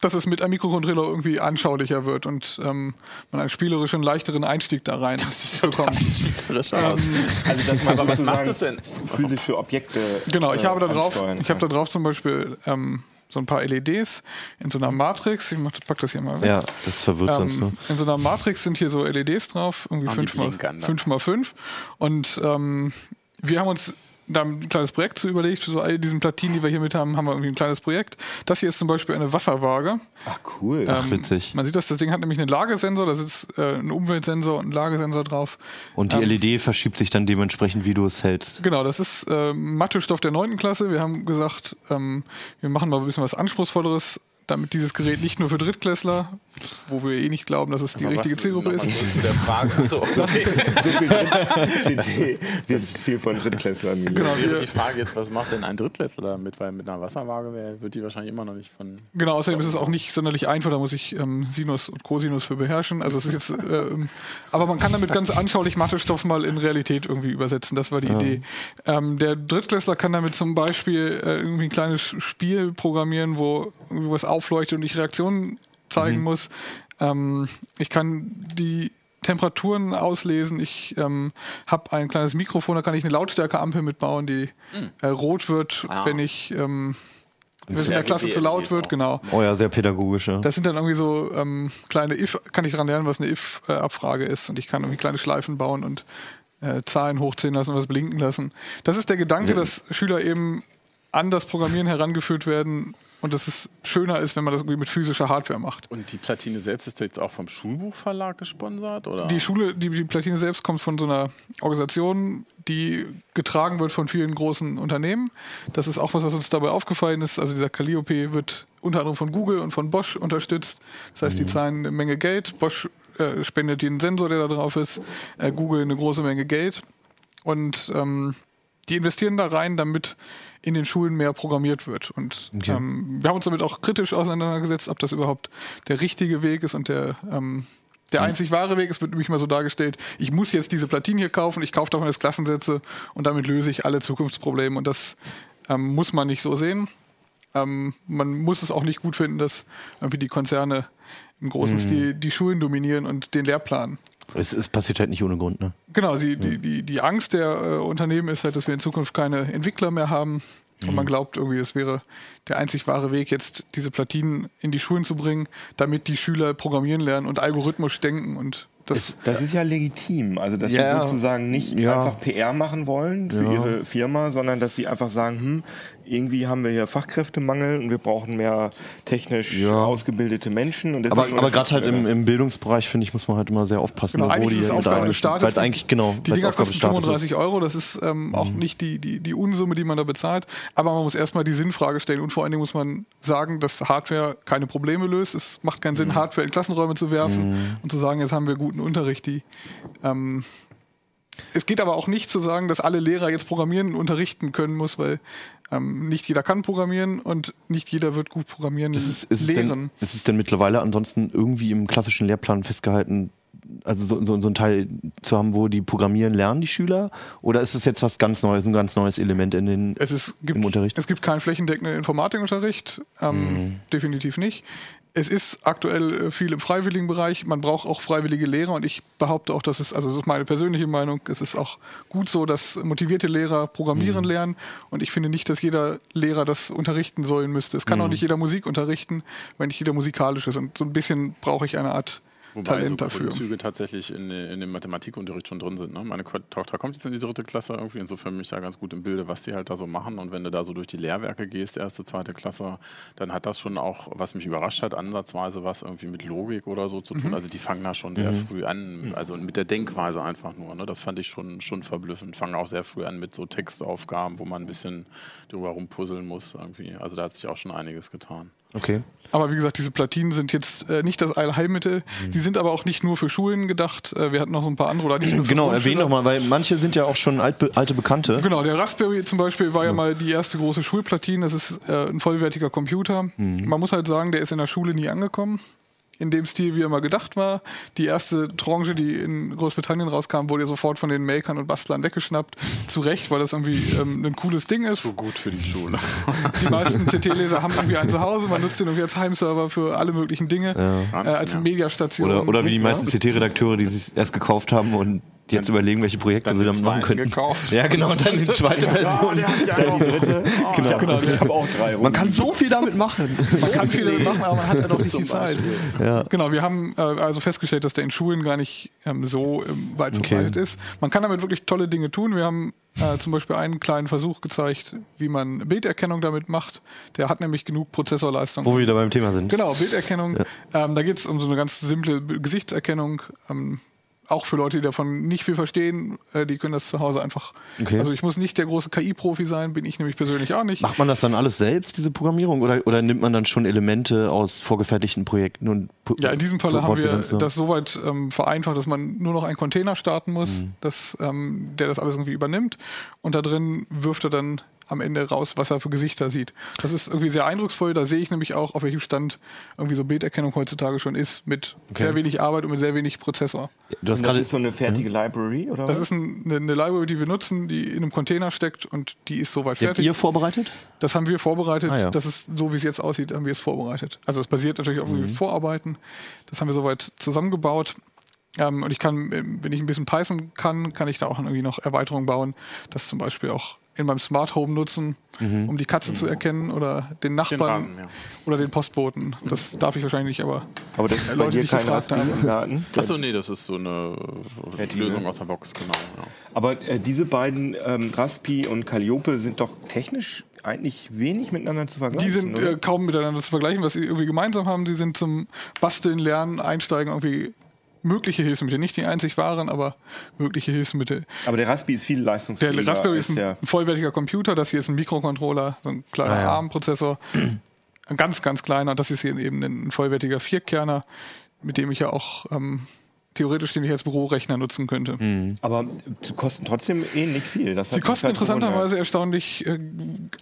dass es mit einem Mikrocontroller irgendwie anschaulicher wird und ähm, man einen spielerischen, leichteren Einstieg da rein bekommt. Spielerisch aus. Also dass man Aber was macht es denn? physische Objekte Genau, ich äh, habe da drauf, ansteuern ich habe da drauf zum Beispiel ähm, so ein paar LEDs in so einer Matrix. Ich mach, pack das hier mal weg. ja, das verwirrt sonst Ähm, nur. in so einer Matrix sind hier so LEDs drauf, irgendwie Haben die 5 mal, Blinkern dann. 5 mal 5. Und ähm, wir haben uns da ein kleines Projekt zu überlegt. Für so all diesen Platinen, die wir hier mit haben, haben wir irgendwie ein kleines Projekt. Das hier ist zum Beispiel eine Wasserwaage. Ach cool. Ach, witzig. Man sieht das, das Ding hat nämlich einen Lagesensor, da sitzt äh, ein Umweltsensor und ein Lagesensor drauf. Und die ähm, LED verschiebt sich dann dementsprechend, wie du es hältst. Genau, das ist äh, Mathestoff der 9. Klasse. Wir haben gesagt, ähm, wir machen mal ein bisschen was Anspruchsvolleres, damit dieses Gerät nicht nur für Drittklässler, wo wir eh nicht glauben, dass es die richtige Zielgruppe ist. Zu der Frage. Also, okay. so viel Dritt- CD wird viel von Drittklässlern. Genau, wäre wir, die Frage jetzt, was macht denn ein Drittklässler damit? Weil mit einer Wasserwaage wär, wird die wahrscheinlich immer noch nicht von. genau, außerdem ist es auch nicht sonderlich einfach, da muss ich ähm, Sinus und Cosinus für beherrschen. Also es ist jetzt, ähm, aber man kann damit ganz anschaulich Mathestoff mal in Realität irgendwie übersetzen. Das war die Idee. Ähm, der Drittklässler kann damit zum Beispiel äh, irgendwie ein kleines Spiel programmieren, wo irgendwie was aufleuchtet und ich Reaktionen zeigen muss. Ähm, ich kann die Temperaturen auslesen. Ich ähm, habe ein kleines Mikrofon, da kann ich eine Lautstärkeampel mitbauen, die äh, rot wird, Ah. wenn ich ähm, wenn es in der Klasse zu laut wird, auch. genau. Oh ja, sehr pädagogisch, ja. Das sind dann irgendwie so ähm, kleine if, kann ich daran lernen, was eine if-Abfrage ist und ich kann irgendwie kleine Schleifen bauen und äh, Zahlen hochziehen lassen und was blinken lassen. Das ist der Gedanke, dass Schüler eben an das Programmieren herangeführt werden und dass es schöner ist, wenn man das irgendwie mit physischer Hardware macht. Und die Platine selbst ist jetzt auch vom Schulbuchverlag gesponsert? Oder? Die Schule, die, die Platine selbst kommt von so einer Organisation, die getragen wird von vielen großen Unternehmen. Das ist auch was, was uns dabei aufgefallen ist. Also dieser Calliope wird unter anderem von Google und von Bosch unterstützt. Das heißt, die zahlen eine Menge Geld. Bosch äh, spendet jeden Sensor, der da drauf ist. Äh, Google eine große Menge Geld. Und ähm, die investieren da rein, damit in den Schulen mehr programmiert wird. Und Okay. ähm, wir haben uns damit auch kritisch auseinandergesetzt, ob das überhaupt der richtige Weg ist und der, ähm, der einzig wahre Weg. Es wird nämlich mal so dargestellt, ich muss jetzt diese Platine hier kaufen, ich kaufe davon jetzt Klassensätze und damit löse ich alle Zukunftsprobleme. Und das ähm, muss man nicht so sehen. Ähm, man muss es auch nicht gut finden, dass irgendwie die Konzerne im großen Stil die Schulen dominieren und den Lehrplan. Es, es passiert halt nicht ohne Grund, ne? Genau, sie, die, die, die Angst der äh, Unternehmen ist halt, dass wir in Zukunft keine Entwickler mehr haben. Und man glaubt irgendwie, es wäre der einzig wahre Weg, jetzt diese Platinen in die Schulen zu bringen, damit die Schüler programmieren lernen und algorithmisch denken und Das, Das ist ja legitim. Also, dass Ja, sie sozusagen nicht ja. einfach PR machen wollen für Ja. ihre Firma, sondern dass sie einfach sagen, hm, irgendwie haben wir hier Fachkräftemangel und wir brauchen mehr technisch Ja. ausgebildete Menschen. Und Aber, aber gerade halt im, im Bildungsbereich, finde ich, muss man halt immer sehr aufpassen, Genau, wo eigentlich die ist Aufgabe des Staates. Weil eigentlich, genau, Die Dinger Aufgabe kosten des Staates ist. 35 Euro, das ist ähm, auch nicht die, die, die Unsumme, die man da bezahlt. Aber man muss erstmal die Sinnfrage stellen und vor allen Dingen muss man sagen, dass Hardware keine Probleme löst. Es macht keinen Sinn, Hardware in Klassenräume zu werfen und zu sagen, jetzt haben wir guten Unterricht. Die, ähm, es geht aber auch nicht zu sagen, dass alle Lehrer jetzt programmieren und unterrichten können muss, weil ähm, nicht jeder kann programmieren und nicht jeder wird gut programmieren Ist es, ist, es lehren. denn, ist es denn mittlerweile ansonsten irgendwie im klassischen Lehrplan festgehalten, also so, so, so ein Teil zu haben, wo die programmieren lernen, die Schüler? Oder ist es jetzt was ganz Neues, ein ganz neues Element in den Es, ist, gibt, Im Unterricht? es gibt keinen flächendeckenden Informatikunterricht, ähm, definitiv nicht. Es ist aktuell äh, viel im freiwilligen Bereich. Man braucht auch freiwillige Lehrer und ich behaupte auch, dass es, also das ist meine persönliche Meinung, es ist auch gut so, dass motivierte Lehrer programmieren lernen und ich finde nicht, dass jeder Lehrer das unterrichten sollen müsste. Es kann auch nicht jeder Musik unterrichten, wenn nicht jeder musikalisch ist und so ein bisschen brauche ich eine Art Wobei Talent so dafür. Züge tatsächlich in, in dem Mathematikunterricht schon drin sind. Ne? Meine Tochter kommt jetzt in die dritte Klasse irgendwie, insofern bin ich da ganz gut im Bilde, was die halt da so machen. Und wenn du da so durch die Lehrwerke gehst, erste, zweite Klasse, dann hat das schon auch, was mich überrascht hat, ansatzweise was irgendwie mit Logik oder so zu tun. Mhm. Also die fangen da schon sehr früh an, also mit der Denkweise einfach nur. Ne? Das fand ich schon, schon verblüffend. Fangen auch sehr früh an mit so Textaufgaben, wo man ein bisschen drüber rumpuzzeln muss irgendwie. Also da hat sich auch schon einiges getan. Okay. Aber wie gesagt, diese Platinen sind jetzt äh, nicht das Allheilmittel. Mhm. Sie sind aber auch nicht nur für Schulen gedacht. Äh, wir hatten noch so ein paar andere oder nicht Genau, erwähnen nochmal, weil manche sind ja auch schon altbe alte Bekannte. Genau, der Raspberry zum Beispiel war ja mal die erste große Schulplatine. Das ist äh, ein vollwertiger Computer. Mhm. Man muss halt sagen, der ist in der Schule nie angekommen. In dem Stil, wie er mal gedacht war. Die erste Tranche, die in Großbritannien rauskam, wurde ja sofort von den Makern und Bastlern weggeschnappt. Zu Recht, weil das irgendwie ähm, ein cooles Ding ist. So gut für die Schule. (laughs) Die meisten CT-Leser haben irgendwie einen zu Hause. Man nutzt den irgendwie als Heimserver für alle möglichen Dinge. Äh, als Ja. Mediastation. Oder, oder wie die Ja. meisten CT-redakteure, die sich erst gekauft haben und jetzt überlegen, welche Projekte dann sie damit machen könnten. gekauft. Ja, genau, und dann die (laughs) zweite Version. dann die dritte. (laughs) Genau. genau, ich habe auch drei. Man kann so viel damit machen. (laughs) Man kann viel damit machen, aber man hat ja doch nicht die Zeit. Ja. Genau, wir haben äh, also festgestellt, dass der in Schulen gar nicht ähm, so ähm, weit Okay. verbreitet ist. Man kann damit wirklich tolle Dinge tun. Wir haben äh, zum Beispiel einen kleinen Versuch gezeigt, wie man Bilderkennung damit macht. Der hat nämlich genug Prozessorleistung. Wo wir wieder beim Thema sind. Genau, Bilderkennung. Ähm, da geht es um so eine ganz simple Gesichtserkennung. Ähm, auch für Leute, die davon nicht viel verstehen, äh, die können das zu Hause einfach. Okay. Also ich muss nicht der große KI-Profi sein, bin ich nämlich persönlich auch nicht. Macht man das dann alles selbst, diese Programmierung, oder, oder nimmt man dann schon Elemente aus vorgefertigten Projekten und Ja, in diesem baut haben wir das soweit ähm, vereinfacht, dass man nur noch einen Container starten muss, Mhm. das, ähm, der das alles irgendwie übernimmt. Und da drin wirft er dann am Ende raus, was er für Gesichter sieht. Das ist irgendwie sehr eindrucksvoll. Da sehe ich nämlich auch, auf welchem Stand irgendwie so Bilderkennung heutzutage schon ist, mit sehr wenig Arbeit und mit sehr wenig Prozessor. Du hast Das gerade ist so eine fertige Library, oder? Das was? ist ein, eine, eine Library, die wir nutzen, die in einem Container steckt und die ist soweit die habt fertig. ihr vorbereitet? Das haben wir vorbereitet. Ah, ja. Das ist so, wie es jetzt aussieht, haben wir es vorbereitet. Also es basiert natürlich auf Mhm. Vorarbeiten. Das haben wir soweit zusammengebaut. Ähm, und ich kann, ähm, wenn ich ein bisschen Python kann, kann ich da auch irgendwie noch Erweiterungen bauen. Das zum Beispiel auch in meinem Smart Home nutzen, Mhm. um die Katze zu erkennen oder den Nachbarn Rasen, ja. oder den Postboten. Das darf ich wahrscheinlich nicht, aber Aber das ist bei Leute, die dir kein habe. im Garten. Achso, nee, das ist so eine Fertige. Lösung aus der Box, genau. Ja. Aber äh, diese beiden, ähm, Raspi und Calliope, sind doch technisch eigentlich wenig miteinander zu vergleichen. die sind äh, kaum miteinander zu vergleichen. Was sie irgendwie gemeinsam haben, sie sind zum Basteln, Lernen, Einsteigen irgendwie mögliche Hilfsmittel. Nicht die einzig wahren, aber mögliche Hilfsmittel. Aber der Raspi ist viel Der leistungsfähiger. Raspberry als ist ein der, vollwertiger Computer, das hier ist ein Mikrocontroller, so ein kleiner Ah, ja. ARM-Prozessor. Ein ganz, ganz kleiner, das ist hier eben ein vollwertiger Vierkerner, mit dem ich ja auch ähm, theoretisch den ich als Bürorechner nutzen könnte. aber die kosten trotzdem ähnlich viel. Das Sie kosten halt interessanterweise erstaunlich, äh,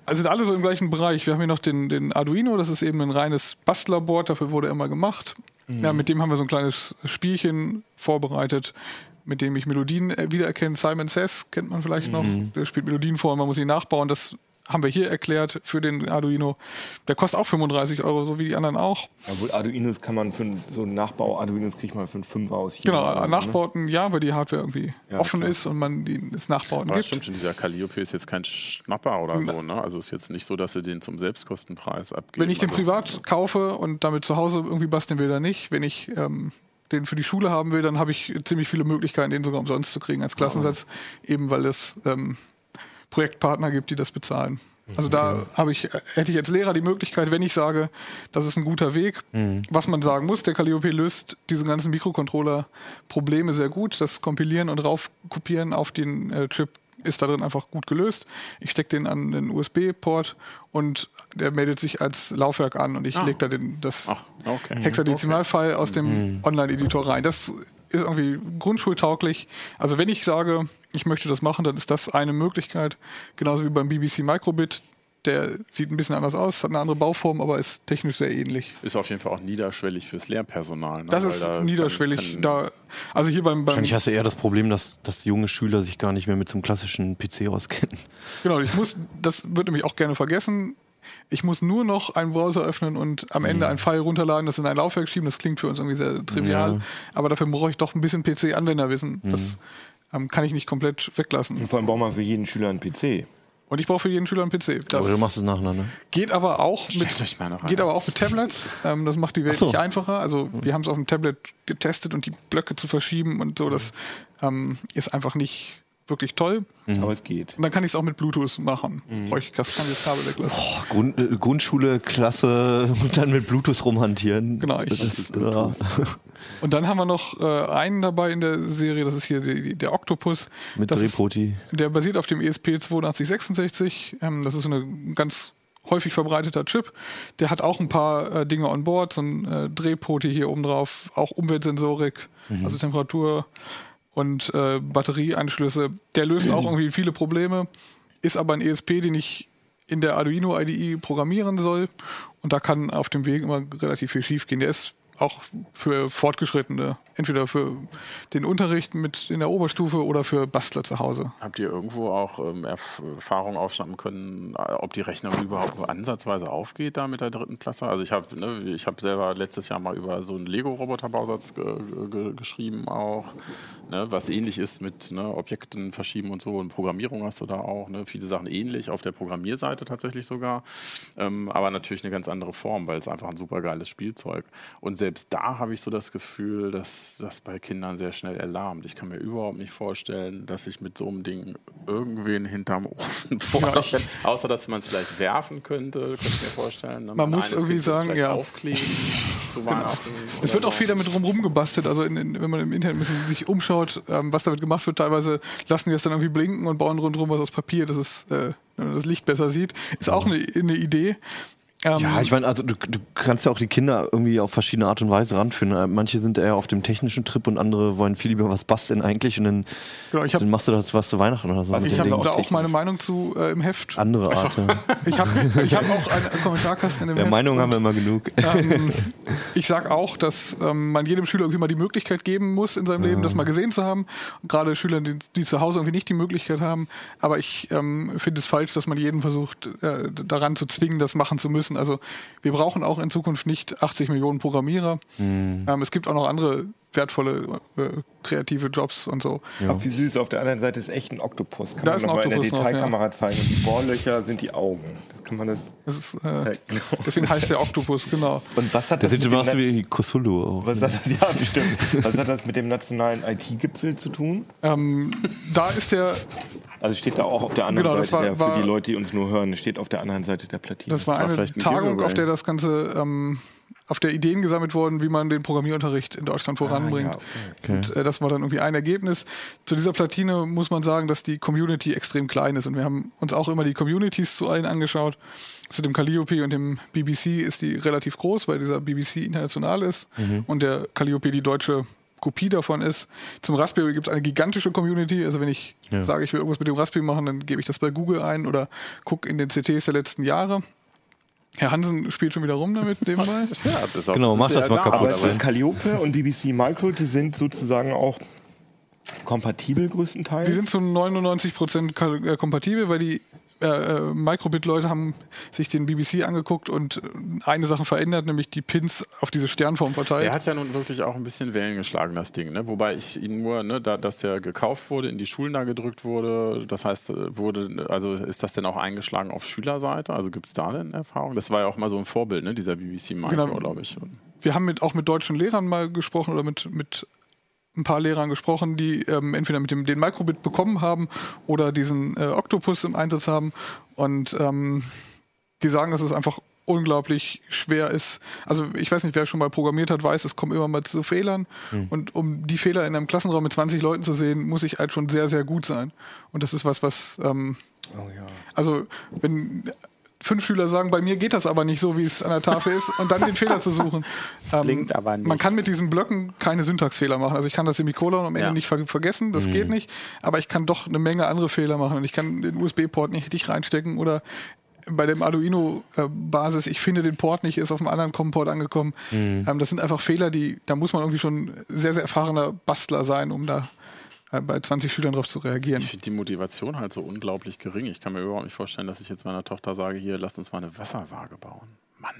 also sind alle so im gleichen Bereich. Wir haben hier noch den, den Arduino, das ist eben ein reines Bastlerboard, dafür wurde er immer gemacht. Ja, mit dem haben wir so ein kleines Spielchen vorbereitet, mit dem ich Melodien äh, wiedererkenne. Simon Says kennt man vielleicht noch. Der spielt Melodien vor und man muss sie nachbauen. Das haben wir hier erklärt für den Arduino. Der kostet auch 35 Euro, so wie die anderen auch. Obwohl Arduinos kann man für einen- so einen Nachbau, Arduinos kriegt man für einen Fünfer aus China. Genau, oder so, Nachbauten, ja, weil die Hardware irgendwie Ja, offen klar. ist und man die, das Nachbauten Aber das gibt. stimmt schon, dieser Calliope ist jetzt kein Schnapper oder so, ne? Also ist jetzt nicht so, dass sie den zum Selbstkostenpreis abgeben. Wenn ich den also, privat kaufe und damit zu Hause irgendwie basteln will, dann nicht. Wenn ich ähm, den für die Schule haben will, dann habe ich ziemlich viele Möglichkeiten, den sogar umsonst zu kriegen als Klassensatz, eben weil es ähm, Projektpartner gibt, die das bezahlen. Also da habe ich, hätte ich als Lehrer die Möglichkeit, wenn ich sage, das ist ein guter Weg, Mhm. was man sagen muss, der Calliope löst diese ganzen Mikrocontroller-Probleme sehr gut. Das Kompilieren und raufkopieren auf den äh, Chip ist da drin einfach gut gelöst. Ich stecke den an den USB-Port und der meldet sich als Laufwerk an und ich Ah. lege da den, das okay. Hexadezimalfile aus dem Online-Editor rein. Das ist irgendwie grundschultauglich. Also wenn ich sage, ich möchte das machen, dann ist das eine Möglichkeit. Genauso wie beim BBC Microbit. Der sieht ein bisschen anders aus, hat eine andere Bauform, aber ist technisch sehr ähnlich. Ist auf jeden Fall auch niederschwellig fürs Lehrpersonal. Ne? Das Weil ist da niederschwellig. da, also hier beim, beim Wahrscheinlich hast du eher das Problem, dass, dass junge Schüler sich gar nicht mehr mit so einem klassischen PC auskennen. Genau, ich muss, das wird nämlich auch gerne vergessen. Ich muss nur noch einen Browser öffnen und am Ende ein File runterladen, das in ein Laufwerk schieben. Das klingt für uns irgendwie sehr trivial, Ja. aber dafür brauche ich doch ein bisschen PC-Anwenderwissen. Das ähm, kann ich nicht komplett weglassen. Und vor allem braucht man für jeden Schüler einen PC. Und ich brauche für jeden Schüler einen PC. Das Aber du machst es nacheinander. geht aber auch mit, geht aber auch mit Tablets. Ähm, das macht die Welt so. nicht einfacher. Also wir haben es auf dem Tablet getestet und die Blöcke zu verschieben und so, das ähm, ist einfach nicht wirklich toll. Aber es geht. Und dann kann ich es auch mit Bluetooth machen. Brauche ich kann das Kabel weglassen. Grund, äh, Grundschule, Klasse (laughs) und dann mit Bluetooth rumhantieren. Genau, ich- das ist, ja. (laughs) Und dann haben wir noch äh, einen dabei in der Serie, das ist hier die, die, der Octopus. Mit das ist, Drehpoti. der basiert auf dem ESP 8266. Ähm, das ist so ein ganz häufig verbreiteter Chip. Der hat auch ein paar äh, Dinge on board, so ein äh, Drehpoti hier oben drauf, auch Umweltsensorik, also Temperatur und äh, Batterieanschlüsse. Der löst auch irgendwie viele Probleme, ist aber ein ESP, den ich in der Arduino IDE programmieren soll. Und da kann auf dem Weg immer relativ viel schief gehen. Der ist auch für Fortgeschrittene, entweder für den Unterricht mit in der Oberstufe oder für Bastler zu Hause. Habt ihr irgendwo auch ähm, Erf Erfahrung aufschnappen können, äh, ob die Rechnung überhaupt ansatzweise aufgeht da mit der dritten Klasse? Also ich habe ne, hab selber letztes Jahr mal über so einen Lego-Roboter-Bausatz ge ge geschrieben auch, ne, was ähnlich ist mit ne, Objekten verschieben und so. Und Programmierung hast du da auch, ne, viele Sachen ähnlich, auf der Programmierseite tatsächlich sogar. Ähm, aber natürlich eine ganz andere Form, weil es einfach ein super geiles Spielzeug. Und selbst da habe ich so das Gefühl, dass das bei Kindern sehr schnell erlahmt. Ich kann mir überhaupt nicht vorstellen, dass ich mit so einem Ding irgendwen hinterm Ofen vorstelle. Außer, dass man es vielleicht werfen könnte, könnte ich mir vorstellen. ne? Man muss eines irgendwie Kind es sagen, ja. Aufkleben (laughs) Weihnachten. Es wird auch so. viel damit rum gebastelt. Also in, in, wenn man im Internet ein bisschen sich umschaut, ähm, was damit gemacht wird, teilweise lassen die das dann irgendwie blinken und bauen rundherum was aus Papier, dass es äh, man das Licht besser sieht. Ist auch eine, eine Idee. Ähm, Ja, ich meine, also du, du kannst ja auch die Kinder irgendwie auf verschiedene Art und Weise ranführen. Äh, Manche sind eher auf dem technischen Trip und andere wollen viel lieber was basteln eigentlich und dann, genau, habe dann machst du das was zu Weihnachten oder so. Was ich hab denke, da auch auch meine technisch. Meinung zu äh, im Heft. andere Art. ja. (laughs) Ich habe ich hab auch einen Kommentarkasten in dem Der Heft. Meinung haben wir immer genug. ähm, (laughs) ich sag auch, dass ähm, man jedem Schüler irgendwie mal die Möglichkeit geben muss in seinem Leben, das mal gesehen zu haben. Gerade Schüler, die, die zu Hause irgendwie nicht die Möglichkeit haben. Aber ich ähm, finde es falsch, dass man jeden versucht, äh, daran zu zwingen, das machen zu müssen. Also wir brauchen auch in Zukunft nicht 80 Millionen Programmierer. Ähm, es gibt auch noch andere wertvolle äh, kreative Jobs und so. Auch wie süß. Auf der anderen Seite ist echt ein Oktopus. Kann Da man ist ein nochmal in der Oktopus Detailkamera zeigen. Und die Bohrlöcher sind die Augen. Das kann man das. Das ist, Ja, äh, genau. deswegen heißt der Oktopus, genau. Und was hat das sieht mit dem wie Cthulhu auch. was hat das, (laughs) ja, bestimmt. Was hat das mit dem nationalen IT-Gipfel zu tun? Ähm, da ist der, Also steht da auch auf der anderen Genau, das Seite, war- der, war- für die Leute, die uns nur hören, steht auf der anderen Seite der Platine. Das war war eine vielleicht ein Tagung, Giveaway. auf der das Ganze, ähm, auf der Ideen gesammelt wurden, wie man den Programmierunterricht in Deutschland voranbringt. Ah, ja, Und äh, das war dann irgendwie ein Ergebnis. Zu dieser Platine muss man sagen, dass die Community extrem klein ist. Und wir haben uns auch immer die Communities zu allen angeschaut. Zu dem Calliope und dem BBC ist die relativ groß, weil dieser BBC international ist und der Calliope die deutsche Kopie davon ist. Zum Raspberry gibt es eine gigantische Community. Also wenn ich Ja. sage, ich will irgendwas mit dem Raspberry machen, dann gebe ich das bei Google ein oder gucke in den CTs der letzten Jahre. Herr Hansen spielt schon wieder rum damit, nebenbei. Ja, das auch- Genau, sind mach sie das mal kaputt. Aber aber- Calliope und BBC Micro, die sind sozusagen auch kompatibel größtenteils. Die sind zu 99% kal- äh, kompatibel, weil die äh, äh, Microbit-Leute haben sich den BBC angeguckt und äh, eine Sache verändert, nämlich die Pins auf diese Sternform verteilt. Der hat ja nun wirklich auch ein bisschen Wellen geschlagen, das Ding. Ne? Wobei ich ihn nur, ne, da, dass der gekauft wurde, in die Schulen da gedrückt wurde, das heißt, wurde, also ist das denn auch eingeschlagen auf Schülerseite? Also gibt es da denn Erfahrung? Das war ja auch mal so ein Vorbild, ne, dieser BBC Micro, Genau. glaube ich. wir haben mit, auch mit deutschen Lehrern mal gesprochen oder mit, mit ein paar Lehrern gesprochen, die ähm, entweder mit dem den Microbit bekommen haben oder diesen äh, Octopus im Einsatz haben. Und ähm, die sagen, dass es einfach unglaublich schwer ist. Also ich weiß nicht, wer schon mal programmiert hat, weiß, es kommen immer mal zu Fehlern. Mhm. Und um die Fehler in einem Klassenraum mit 20 Leuten zu sehen, muss ich halt schon sehr, sehr gut sein. Und das ist was, was ähm, oh ja. also wenn fünf Schüler sagen, bei mir geht das aber nicht so, wie es an der Tafel ist, und dann den Fehler zu suchen. (laughs) Ähm, Klingt aber nicht. Man kann mit diesen Blöcken keine Syntaxfehler machen. Also ich kann das Semikolon am Ende ja. nicht ver vergessen, das mhm. geht nicht, aber ich kann doch eine Menge andere Fehler machen. Und ich kann den USB-Port nicht richtig reinstecken oder bei dem Arduino-Basis, ich finde den Port nicht, ist auf einem anderen COM-Port angekommen. Mhm. Ähm, das sind einfach Fehler, die, da muss man irgendwie schon sehr, sehr erfahrener Bastler sein, um da äh, bei 20 Schülern darauf zu reagieren. Ich finde die Motivation halt so unglaublich gering. Ich kann mir überhaupt nicht vorstellen, dass ich jetzt meiner Tochter sage, hier, lasst uns mal eine Wasserwaage bauen. Mann.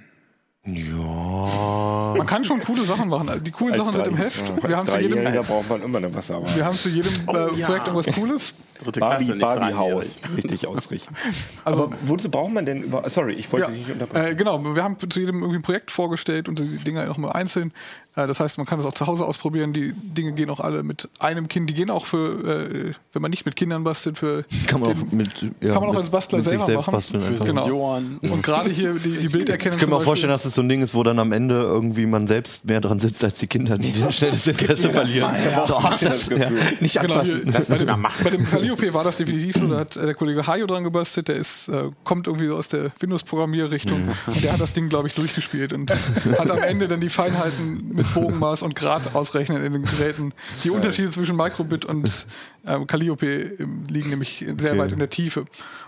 Ja. Man kann schon coole Sachen machen. Die coolen Als Sachen sind im Heft. Ja, wir haben zu jedem, braucht man immer eine Wasserwaage. Wir haben zu jedem äh, oh, ja. Projekt irgendwas Cooles. Dritte Barbie, Klasse, Barbie Haus. Richtig ausrichten. (laughs) Also, Aber wozu braucht man denn über. Sorry, ich wollte ja, dich nicht unterbrechen. Äh, genau, wir haben zu jedem irgendwie ein Projekt vorgestellt und die Dinger auch mal einzeln. Äh, das heißt, man kann das auch zu Hause ausprobieren. Die Dinge gehen auch alle mit einem Kind. Die gehen auch für, äh, wenn man nicht mit Kindern bastelt, für. (laughs) Kann man den, auch mit. Ja, kann man auch als Bastler selber machen. Basteln genau. Johann. Und gerade hier die, die Bilderkennung. (laughs) Ich kann mir auch vorstellen, dass es so ein Ding ist, wo dann am Ende irgendwie man selbst mehr dran sitzt als die Kinder, die schnell das Interesse verlieren. Ja, so, ach, das, ja, nicht genau, anfassen. Hier, das bei, dem, bei dem Calliope war das definitiv so. Da hat äh, der Kollege Hayo dran gebastelt. Der ist, äh, kommt irgendwie aus der Windows-Programmierrichtung. Mhm. Und der hat das Ding, glaube ich, durchgespielt und hat am Ende dann die Feinheiten mit Bogenmaß und Grad ausrechnen in den Geräten. Die Unterschiede zwischen Microbit und äh, Calliope ähm, liegen nämlich sehr okay. weit in der Tiefe.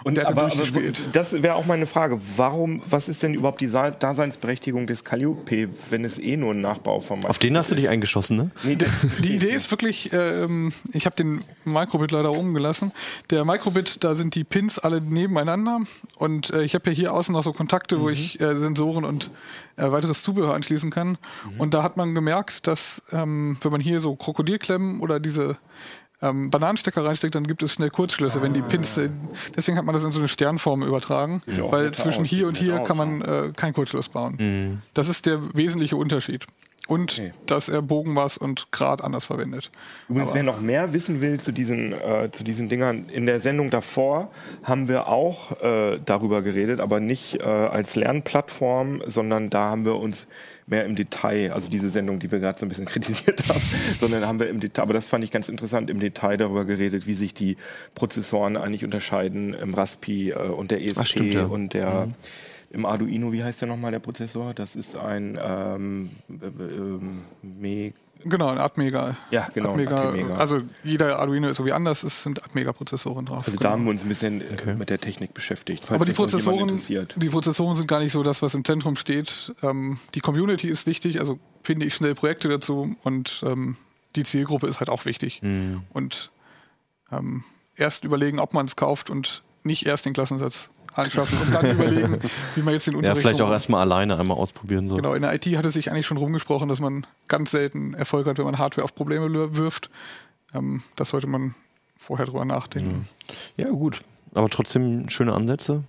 Und, und aber, aber das wäre auch meine Frage. Warum, was ist denn überhaupt die Daseinsberechtigung des Calliope, wenn es eh nur ein Nachbau von Microbit Auf den hast du dich eingeschossen, ne? Nee, die Idee ist wirklich, ähm, ich habe den Microbit leider oben gelassen. Der Microbit, da sind die Pins alle nebeneinander und äh, ich habe ja hier außen noch so Kontakte, mhm. wo ich äh, Sensoren und äh, weiteres Zubehör anschließen kann. Mhm. Und da hat man gemerkt, dass ähm, wenn man hier so Krokodilklemmen oder diese ähm, Bananenstecker reinsteckt, dann gibt es schnell Kurzschlüsse, ah, wenn die ah. Pins. Ja. Deswegen hat man das in so eine Sternform übertragen, ja, weil zwischen hier und hier kann man äh, keinen Kurzschluss bauen. Mhm. Das ist der wesentliche Unterschied. Und okay. dass er Bogenmaß und Grad anders verwendet. Übrigens, Aber wer noch mehr wissen will zu diesen, äh, zu diesen Dingern, in der Sendung davor haben wir auch äh, darüber geredet, aber nicht äh, als Lernplattform, sondern da haben wir uns mehr im Detail, also diese Sendung, die wir gerade so ein bisschen (laughs) kritisiert haben, sondern haben wir im Detail, aber das fand ich ganz interessant, im Detail darüber geredet, wie sich die Prozessoren eigentlich unterscheiden im Raspi äh, und der ESP Ach, stimmt, ja. und der mhm im Arduino, wie heißt der nochmal, der Prozessor? Das ist ein ähm, äh, äh, Genau, ein Atmega. Ja, genau. Atmega, Atmega. Also jeder Arduino ist irgendwie anders, es sind Atmega-Prozessoren drauf. Also genau. da haben wir uns ein bisschen äh, okay. mit der Technik beschäftigt. Aber die Prozessoren, die Prozessoren sind gar nicht so das, was im Zentrum steht. Ähm, die Community ist wichtig, also finde ich schnell Projekte dazu und ähm, die Zielgruppe ist halt auch wichtig. Mhm. Und ähm, erst überlegen, ob man es kauft und nicht erst den Klassensatz anschaffen und dann überlegen, (laughs) wie man jetzt den Unterricht. Ja, vielleicht auch erstmal alleine einmal ausprobieren soll. Genau, in der IT hat es sich eigentlich schon rumgesprochen, dass man ganz selten Erfolg hat, wenn man Hardware auf Probleme wirft. Ähm, das sollte man vorher drüber nachdenken. Ja. ja, gut. Aber trotzdem schöne Ansätze.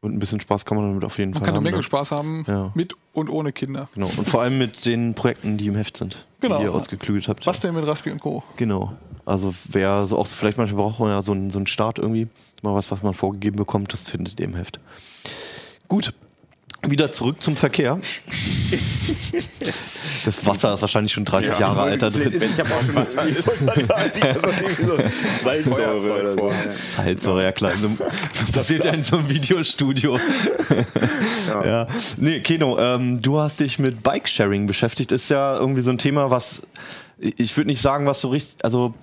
Und ein bisschen Spaß kann man damit auf jeden man Fall haben. Man kann eine Menge ne? Spaß haben, ja. mit und ohne Kinder. Genau. Und vor allem mit den Projekten, die im Heft sind, genau. die ihr ausgeklügelt habt. Was denn mit Raspi und Co. Genau. Also wer so auch vielleicht manchmal braucht man ja so einen, so einen Start irgendwie mal was, was man vorgegeben bekommt, das findet ihr im Heft. Gut, wieder zurück zum Verkehr. Das Wasser ist wahrscheinlich schon 30 ja, Jahre alt. Ich habe auch Wasser. Salzsäure oder so. Salzsäure, ja klar. Das passiert ja in so einem Videostudio. Ja. ja. Nee, Keno, ähm, du hast dich mit Bike-Sharing beschäftigt. Ist ja irgendwie so ein Thema, was ich würde nicht sagen, was so richtig, also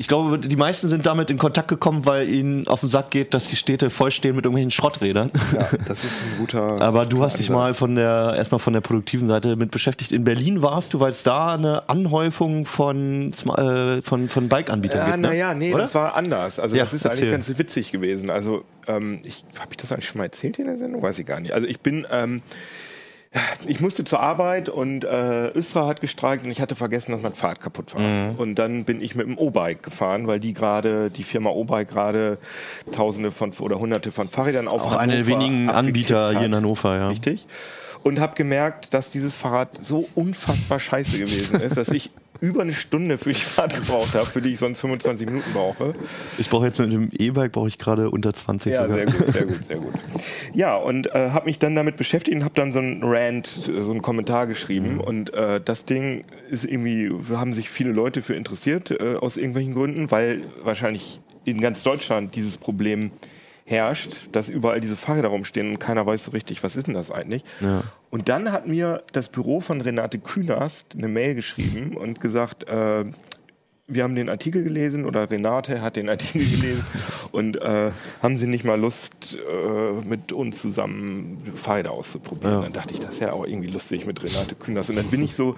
ich glaube, die meisten sind damit in Kontakt gekommen, weil ihnen auf den Sack geht, dass die Städte vollstehen mit irgendwelchen Schrotträdern. Ja, das ist ein guter. (laughs) Aber du hast dich mal von der, erstmal von der produktiven Seite mit beschäftigt. In Berlin warst du, weil es da eine Anhäufung von, äh, von, von Bike-Anbietern ja, gibt. Ne? Naja, nee, Oder? das war anders. Also, ja, das ist erzähl. eigentlich ganz witzig gewesen. Also, ähm, ich, habe ich das eigentlich schon mal erzählt in der Sendung? Weiß ich gar nicht. Also, ich bin, ähm, ich musste zur Arbeit und äh, Östra hat gestreikt und ich hatte vergessen, dass mein Fahrrad kaputt war. Mhm. Und dann bin ich mit dem O-Bike gefahren, weil die gerade, die Firma O-Bike gerade Tausende von oder Hunderte von Fahrrädern auf Auch einer der wenigen Anbieter hier in Hannover, ja. Richtig. und habe gemerkt, dass dieses Fahrrad so unfassbar scheiße gewesen ist, dass ich über eine Stunde für die Fahrt gebraucht habe, für die ich sonst 25 Minuten brauche. Ich brauche jetzt mit dem E-Bike brauche ich gerade unter 20 Ja, sogar. sehr gut, sehr gut, sehr gut. Ja, und äh, habe mich dann damit beschäftigt und habe dann so einen Rant, so einen Kommentar geschrieben. Und äh, das Ding ist irgendwie, haben sich viele Leute für interessiert, äh, aus irgendwelchen Gründen, weil wahrscheinlich in ganz Deutschland dieses Problem herrscht, dass überall diese Fahrräder rumstehen und keiner weiß so richtig, was ist denn das eigentlich. Ja. Und dann hat mir das Büro von Renate Künast eine Mail geschrieben und gesagt, äh, wir haben den Artikel gelesen oder Renate hat den Artikel (laughs) gelesen und äh, haben Sie nicht mal Lust, äh, mit uns zusammen Fahrräder auszuprobieren? Ja. Dann dachte ich, das ist ja auch irgendwie lustig mit Renate Künast. Und dann bin ich so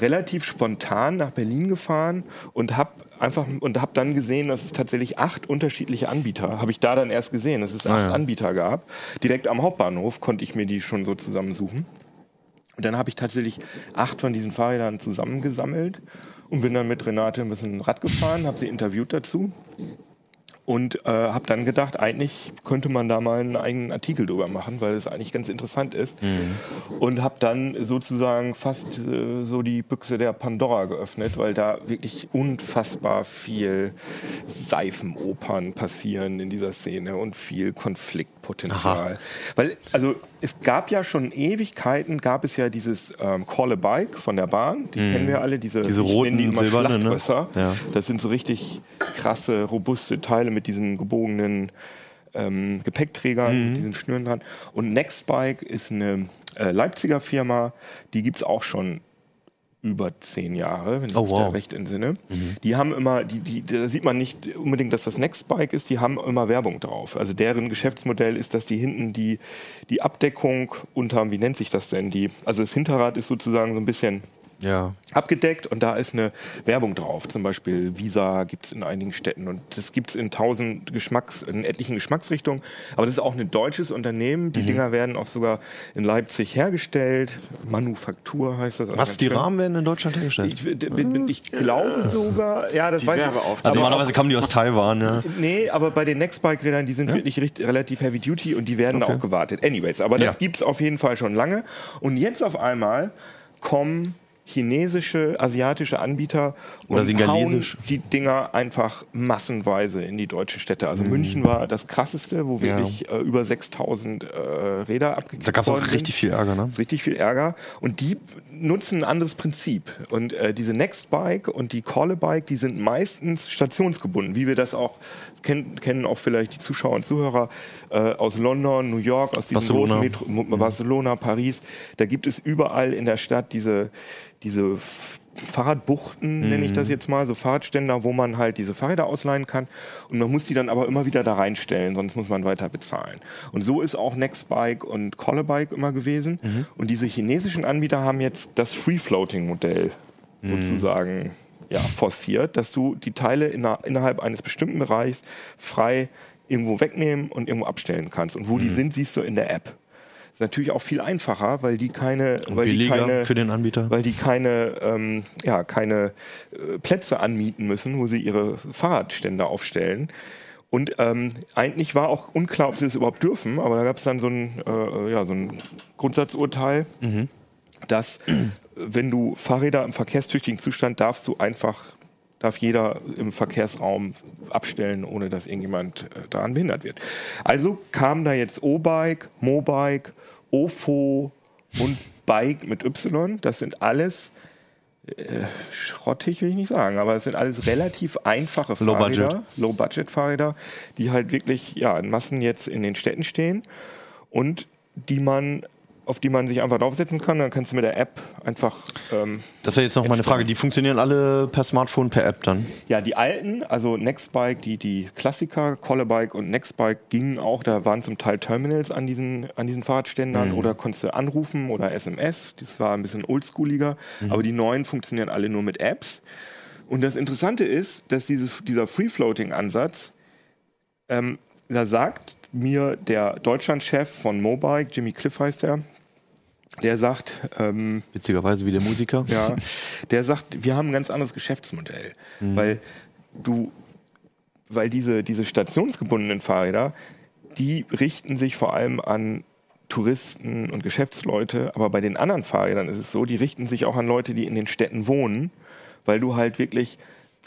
relativ spontan nach Berlin gefahren und habe einfach und habe dann gesehen, dass es tatsächlich acht unterschiedliche Anbieter, habe ich da dann erst gesehen, dass es acht ja. Anbieter gab. Direkt am Hauptbahnhof konnte ich mir die schon so zusammensuchen. Und dann habe ich tatsächlich acht von diesen Fahrrädern zusammengesammelt und bin dann mit Renate ein bisschen Rad gefahren, habe sie interviewt dazu und äh, habe dann gedacht, eigentlich könnte man da mal einen eigenen Artikel drüber machen, weil es eigentlich ganz interessant ist. Und habe dann sozusagen fast äh, so die Büchse der Pandora geöffnet, weil da wirklich unfassbar viel Seifenopern passieren in dieser Szene und viel Konfliktpotenzial. Weil, also es gab ja schon Ewigkeiten, gab es ja dieses ähm, Call a Bike von der Bahn, die kennen wir alle, diese, Diese roten, die immer silbernen, ne? Ja. Das sind so richtig krasse, robuste Teile mit diesen gebogenen ähm, Gepäckträgern, mit diesen Schnüren dran. Und Nextbike ist eine äh, Leipziger Firma, die gibt es auch schon über zehn Jahre, wenn ich Oh, mich wow. da recht entsinne. Die haben immer, die, die, da sieht man nicht unbedingt, dass das Nextbike ist, die haben immer Werbung drauf. Also deren Geschäftsmodell ist, dass die hinten die, die Abdeckung unterm, wie nennt sich das denn? Die, also das Hinterrad ist sozusagen so ein bisschen Ja. abgedeckt und da ist eine Werbung drauf. Zum Beispiel Visa gibt es in einigen Städten und das gibt es in tausend Geschmacks, in etlichen Geschmacksrichtungen. Aber das ist auch ein deutsches Unternehmen. Die Dinger werden auch sogar in Leipzig hergestellt. Manufaktur heißt das. Was, die. Rahmen werden in Deutschland hergestellt? Ich, bin- ich glaube sogar, ja, das Die weiß ich. Werbeauftritte. Also Aber normalerweise kommen die aus Taiwan, ja. Nee, aber bei den Nextbike-Rädern, die sind wirklich richt- relativ heavy duty und die werden Okay. auch gewartet. Anyways, aber das Ja. gibt's auf jeden Fall schon lange. Und jetzt auf einmal kommen chinesische, asiatische Anbieter Oder und hauen die Dinger einfach massenweise in die deutschen Städte. Also München war das krasseste, wo Mhm. Ja. wirklich äh, über 6000 äh, Räder abgekriegt Da gab es auch richtig viel Ärger, ne? richtig viel Ärger. Und die nutzen ein anderes Prinzip. Und äh, diese Nextbike und die Callebike, die sind meistens stationsgebunden, wie wir das auch kennen, kennen auch vielleicht die Zuschauer und Zuhörer äh, aus London, New York, aus diesen Barcelona. großen Metro Mo- Barcelona, Paris. Da gibt es überall in der Stadt diese, diese Fahrradbuchten, nenne ich das jetzt mal, so Fahrradständer, wo man halt diese Fahrräder ausleihen kann. Und man muss die dann aber immer wieder da reinstellen, sonst muss man weiter bezahlen. Und so ist auch Nextbike und Collebike immer gewesen. Und diese chinesischen Anbieter haben jetzt das Free-Floating-Modell sozusagen ja, forciert, dass du die Teile inner, innerhalb eines bestimmten Bereichs frei irgendwo wegnehmen und irgendwo abstellen kannst. Und wo Mhm. die sind, siehst du in der App. Ist natürlich auch viel einfacher, weil die keine, Und weil die keine, für den Anbieter. weil die keine, ähm, ja, keine äh, Plätze anmieten müssen, wo sie ihre Fahrradstände aufstellen. Und ähm, eigentlich war auch unklar, ob sie es überhaupt dürfen, aber da gab es dann so ein, äh, ja, so ein Grundsatzurteil, dass äh, wenn du Fahrräder im verkehrstüchtigen Zustand darfst du einfach, darf jeder im Verkehrsraum abstellen, ohne dass irgendjemand äh, daran behindert wird. Also kam da jetzt O-Bike, Mobike, OFO und Bike mit Y. Das sind alles äh, schrottig, will ich nicht sagen, aber es sind alles relativ einfache Low Fahrräder, budget. Low-Budget-Fahrräder, die halt wirklich ja, in Massen jetzt in den Städten stehen und die man auf die man sich einfach draufsetzen kann. Dann kannst du mit der App einfach ähm, Das wäre jetzt noch meine. Frage. Die funktionieren alle per Smartphone, per App dann? Ja, die alten, also Nextbike, die, die Klassiker, Collebike und Nextbike gingen auch, da waren zum Teil Terminals an diesen, an diesen Fahrradständern oder konntest du anrufen oder SMS. Das war ein bisschen oldschooliger, aber die neuen funktionieren alle nur mit Apps. Und das Interessante ist, dass diese, dieser Free-Floating-Ansatz, ähm, da sagt mir der Deutschlandchef von Mobike, Jimmy Cliff heißt er, der sagt, ähm, Witzigerweise wie der Musiker. (laughs) ja, der sagt, wir haben ein ganz anderes Geschäftsmodell, weil du, weil diese, diese stationsgebundenen Fahrräder, die richten sich vor allem an Touristen und Geschäftsleute. Aber bei den anderen Fahrrädern ist es so, die richten sich auch an Leute, die in den Städten wohnen, weil du halt wirklich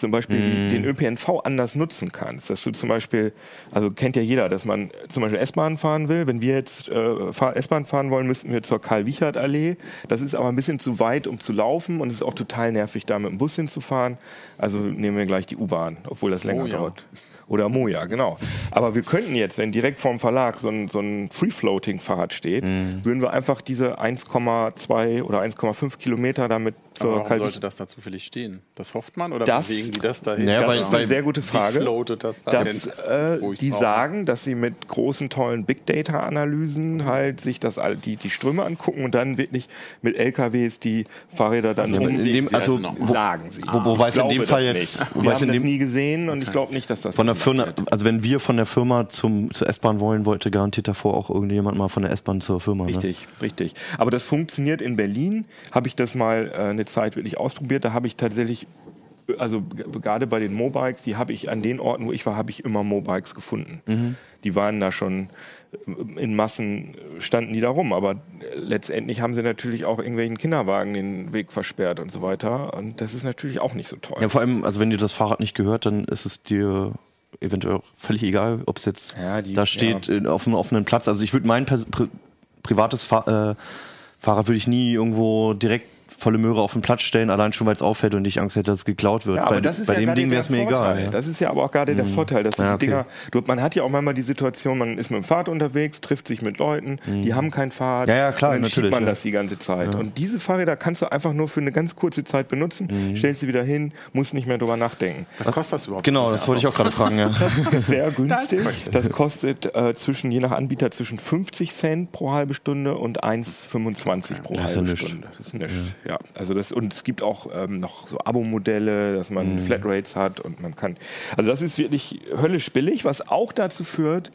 zum Beispiel die, den ÖPNV anders nutzen kannst. Dass du zum Beispiel, also kennt ja jeder, dass man zum Beispiel S-Bahn fahren will. Wenn wir jetzt äh, S-Bahn fahren wollen, müssten wir zur Karl-Wiechert-Allee. Das ist aber ein bisschen zu weit, um zu laufen und es ist auch total nervig, da mit dem Bus hinzufahren. Also nehmen wir gleich die U-Bahn, obwohl das länger Oh ja. dauert. Oder Moja, genau. Aber wir könnten jetzt, wenn direkt vorm Verlag so ein, so ein Free-Floating-Fahrrad steht, Mhm. würden wir einfach diese 1,2 oder 1,5 Kilometer damit Aber zur warum Karl sollte das da zufällig stehen? Das hofft man oder Das- bewegen die das dahin? Ja, Das weil- ist eine sehr gute Frage. Das da dass äh, die sagen, dass sie mit großen, tollen Big Data-Analysen halt sich das die, die Ströme angucken und dann wirklich mit LKWs die Fahrräder dann umlegen dem, also, also wo, sagen sie. wo, wobei es in dem Fall jetzt, nicht. Wir es haben das dem, nie gesehen und ich glaube nicht, dass das von der so Firma, wird. also wenn wir von der Firma zum, zur S-Bahn wollen, wollte garantiert davor auch irgendjemand mal von der S-Bahn zur Firma. Ne? Richtig, richtig. Aber das funktioniert in Berlin. Habe ich das mal äh, eine Zeit wirklich ausprobiert. Da habe ich tatsächlich, also gerade bei den Mobikes, die habe ich an den Orten, wo ich war, habe ich immer Mobikes gefunden. Mhm. Die waren da schon äh, in Massen, äh, standen die da rum. Aber letztendlich haben sie natürlich auch irgendwelchen Kinderwagen den Weg versperrt und so weiter. Und das ist natürlich auch nicht so toll. Ja, vor allem, also wenn dir das Fahrrad nicht gehört, dann ist es dir eventuell auch völlig egal, ob es jetzt Ja, die- da steht äh, auf einem offenen Platz. Also ich würde mein pri privates Fa äh, Fahrrad würde ich nie irgendwo direkt volle Möhre auf den Platz stellen, allein schon weil es auffällt und ich Angst hätte, dass es geklaut wird. Ja, aber bei das ist bei ja dem Ding wäre es mir egal. Ja. Das ist ja aber auch gerade der Vorteil, dass Ja, die okay. Dinger, du, man hat ja auch manchmal die Situation, man ist mit dem Fahrrad unterwegs, trifft sich mit Leuten, die haben kein Fahrrad. Ja, ja, klar, und dann natürlich, schiebt man ja. das die ganze Zeit. Und diese Fahrräder kannst du einfach nur für eine ganz kurze Zeit benutzen, Mhm. stellst sie wieder hin, musst nicht mehr drüber nachdenken. Was kostet das überhaupt? Genau, das wollte ich auch gerade fragen. Ja. (laughs) Das ist sehr günstig. Das kostet äh, zwischen, je nach Anbieter, zwischen 50 Cent pro halbe Stunde und 1,25 pro Das halbe. Stunde. Das ist nichts. Ja. Also das, und es gibt auch ähm, noch so Abo-Modelle, dass man Mhm. Flatrates hat und man kann. Also das ist wirklich höllisch billig, was auch dazu führt,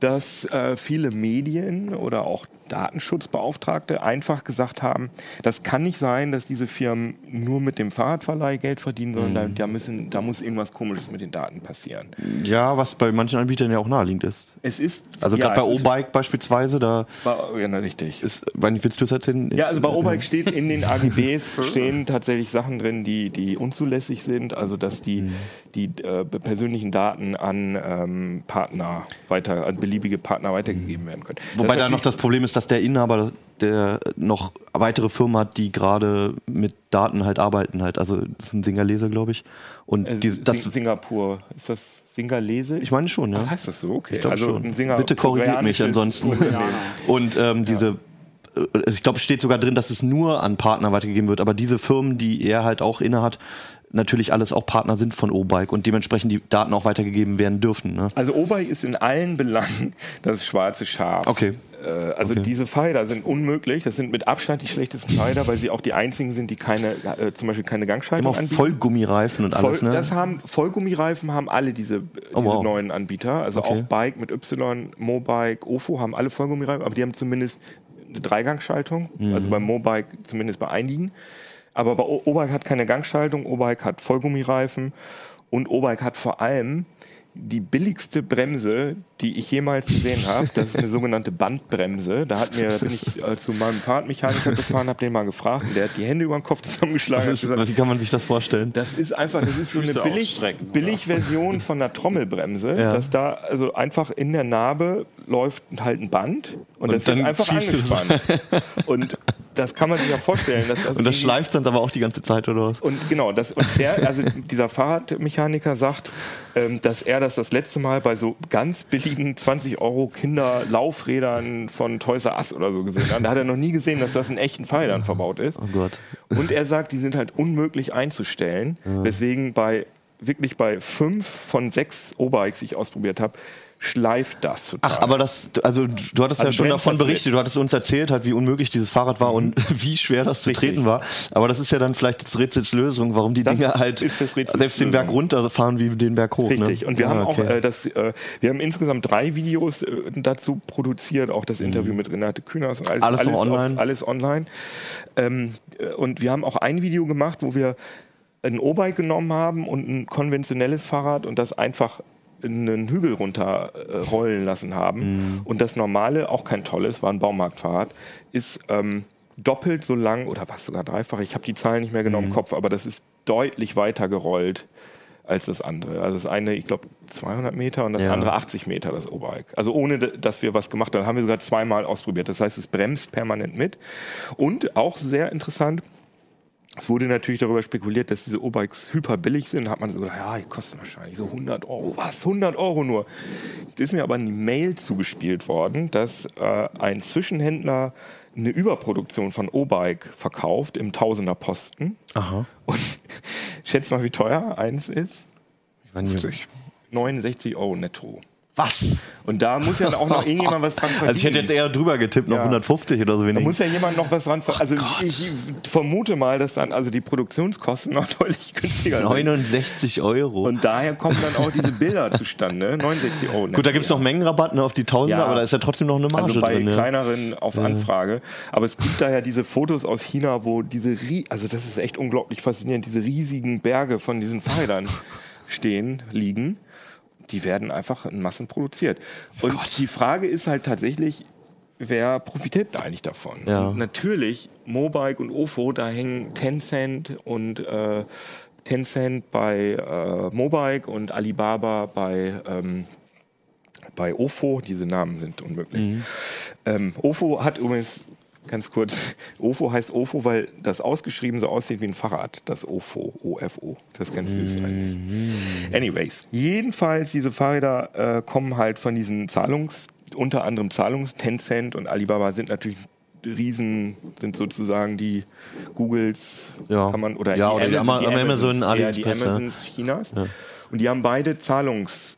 dass äh, viele Medien oder auch Datenschutzbeauftragte einfach gesagt haben, das kann nicht sein, dass diese Firmen nur mit dem Fahrradverleih Geld verdienen, sondern da, Mhm. da, müssen, da muss irgendwas Komisches mit den Daten passieren. ja, was bei manchen Anbietern ja auch naheliegend ist. Es ist. Also ja, gerade bei O-Bike beispielsweise, da bei- Ja, na, richtig. ist, nicht, willst du es erzählen? Ja, also bei O-Bike steht in den (laughs) AGBs stehen tatsächlich Sachen drin, die, die unzulässig sind. Also dass die, Mhm. die äh, persönlichen Daten an ähm, Partner weiter, an beliebige Partner weitergegeben werden können. Wobei Das da noch das Problem ist, dass der Inhaber der noch weitere Firmen hat, die gerade mit Daten halt arbeiten halt. Also das ist ein Singerleser, glaube ich. Und äh, die, das, Sing Singapur, ist das Singalese? ich meine schon, ja. Ach, heißt das so? Okay. Ich glaube also schon. ein Singer Bitte korrigiert mich ansonsten. (laughs) Und ähm, diese, äh, ich glaube, es steht sogar drin, dass es nur an Partner weitergegeben wird. Aber diese Firmen, die er halt auch innehat, natürlich alles auch Partner sind von O-Bike und dementsprechend die Daten auch weitergegeben werden dürfen. Ne? Also O-Bike ist in allen Belangen das schwarze Schaf. Okay. Äh, Also diese Fahrräder sind unmöglich. Das sind mit Abstand die schlechtesten Fahrräder, weil sie auch die einzigen sind, die keine, äh, zum Beispiel keine Immer Gangschaltung auch anbieten. Vollgummireifen und alles, Voll, ne? Das haben Vollgummireifen haben alle diese, Oh, diese wow. neuen Anbieter. Also Okay. auch Bike mit Y, Mobike, Ofo haben alle Vollgummireifen, aber die haben zumindest eine Dreigangschaltung. Mhm. Also beim Mobike zumindest bei einigen. Aber bei O- O-Bike hat keine Gangschaltung, O-Bike hat Vollgummireifen und O-Bike hat vor allem die billigste Bremse, die ich jemals gesehen habe. Das ist eine sogenannte Bandbremse. Da hat mir, da bin ich äh, zu meinem Fahrradmechaniker gefahren, habe den mal gefragt und der hat die Hände über den Kopf zusammengeschlagen. Ist, gesagt, wie kann man sich das vorstellen? das ist einfach, das ist so eine billig, oder? Billigversion von einer Trommelbremse, Ja. dass da also einfach in der Narbe läuft halt ein Band und, Und das wird dann einfach angespannt. (laughs) und das kann man sich ja vorstellen, das Und das schleift dann aber auch die ganze Zeit, oder was? und genau, das, und der, also dieser Fahrradmechaniker sagt, ähm, dass er das das letzte Mal bei so ganz billigen 20 Euro Kinderlaufrädern von Toys R Us oder so gesehen hat. Da hat er noch nie gesehen, dass das in echten Fahrrädern verbaut ist. Oh Gott. Und er sagt, die sind halt unmöglich einzustellen, weswegen bei wirklich bei fünf von sechs O-Bikes, die ich ausprobiert habe, schleift das total. Ach, aber das, also du hattest Also ja schon davon berichtet, du hattest uns erzählt, halt, wie unmöglich dieses Fahrrad war und (laughs) wie schwer das zu Richtig. treten war. Aber das ist ja dann vielleicht das Rätsels Lösung, warum die Das Dinge halt selbst den Berg runterfahren wie den Berg hoch. Richtig. Ne? Und wir Ah, haben auch okay. äh, das, äh, wir haben insgesamt drei Videos äh, dazu produziert, auch das Interview mit Renate Künast und alles, Mhm. Alles noch online? Auf, alles online. Ähm, äh, und wir haben auch ein Video gemacht, wo wir ein O-Bike genommen haben und ein konventionelles Fahrrad und das einfach einen Hügel runterrollen lassen haben. Und das normale, auch kein tolles, war ein Baumarktfahrrad, ist ähm, doppelt so lang oder was sogar dreifach. Ich habe die Zahlen nicht mehr genau im Kopf, aber das ist deutlich weiter gerollt als das andere. Also das eine, ich glaube, 200 Meter und das Ja. andere 80 Meter, das O-Bike. Also ohne, dass wir was gemacht haben, haben wir sogar zweimal ausprobiert. Das heißt, es bremst permanent mit. Und auch sehr interessant, es wurde natürlich darüber spekuliert, dass diese O-Bikes hyper billig sind. Hat man so gesagt, ja, die kosten wahrscheinlich so 100 Euro. Was? 100 Euro nur? Es ist mir aber eine Mail zugespielt worden, dass äh, ein Zwischenhändler eine Überproduktion von O-Bike verkauft im Tausender Posten. Aha. Und (laughs) schätzt mal, wie teuer eins ist? Ich meine, 50. 69 Euro netto. Was? Und da muss ja auch noch (laughs) irgendjemand was dran verdienen. Also ich hätte jetzt eher drüber getippt, noch Ja. 150 oder so Da wenig. muss ja jemand noch was dran ver Also ich vermute mal, dass dann also die Produktionskosten noch (laughs) deutlich günstiger sind. 69 Euro. Und daher kommen dann auch diese Bilder zustande. 69 Euro. Gut, da gibt es noch Mengenrabatt ne, auf die Tausender, Ja. aber da ist ja trotzdem noch eine Marge also bei drin. Ja. kleineren auf Anfrage. Aber es gibt da ja diese Fotos aus China, wo diese, also das ist echt unglaublich faszinierend, diese riesigen Berge von diesen Fahrrädern stehen, liegen. Die werden einfach in Massen produziert. Und die Frage ist halt tatsächlich, wer profitiert da eigentlich davon? Ja. Natürlich, Mobike und Ofo, da hängen Tencent und äh, Tencent bei äh, Mobike und Alibaba bei ähm, bei Ofo, diese Namen sind unmöglich. Ähm, Ofo hat übrigens, ganz kurz, (laughs) Ofo heißt Ofo, weil das ausgeschrieben so aussieht wie ein Fahrrad, das Ofo, O-F-O. Das ist ganz süß eigentlich. Anyways, jedenfalls, diese Fahrräder äh, kommen halt von diesen Zahlungs, unter anderem Zahlungs, Tencent und Alibaba sind natürlich Riesen, sind sozusagen die Googles, Ja. kann man, oder Ja, oder die Ama- Amazon, Amazons, eher die AliExpress, ja. Amazons Chinas. Und die haben beide Zahlungs-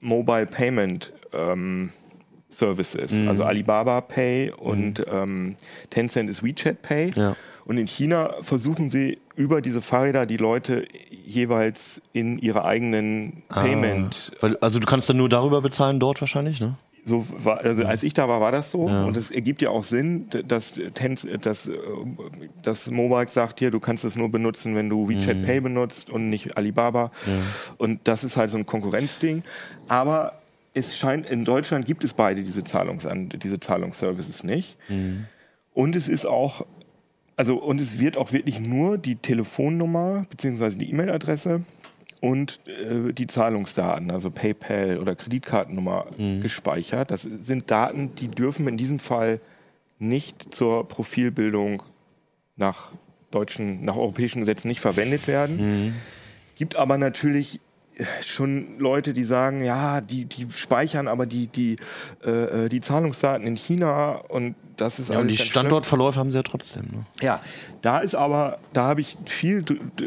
Mobile Payment ähm, Services. Mhm. Also Alibaba Pay und ähm, Tencent ist WeChat Pay. Ja. Und in China versuchen sie über diese Fahrräder die Leute jeweils in ihre eigenen Payment. Weil, also du kannst dann nur darüber bezahlen dort wahrscheinlich, ne? So war, also als ich da war, war das so. Und es ergibt ja auch Sinn, dass, Tenz, dass, äh, dass Mobike sagt, hier, du kannst es nur benutzen, wenn du WeChat Pay benutzt und nicht Alibaba. Und das ist halt so ein Konkurrenzding. Aber es scheint, in Deutschland gibt es beide diese, Zahlungsan diese Zahlungsservices nicht. Und es ist auch, also und es wird auch wirklich nur die Telefonnummer beziehungsweise die E-Mail-Adresse und äh, die Zahlungsdaten, also PayPal oder Kreditkartennummer gespeichert. Das sind Daten, die dürfen in diesem Fall nicht zur Profilbildung nach deutschen, nach europäischen Gesetzen nicht verwendet werden. Es gibt aber natürlich schon Leute, die sagen, ja, die, die speichern aber die, die, äh, äh, die Zahlungsdaten in China und das ist Ja, und die ganz schlimm. Standortverläufe haben sie ja trotzdem. Ne? Ja, da ist aber, da habe ich viel,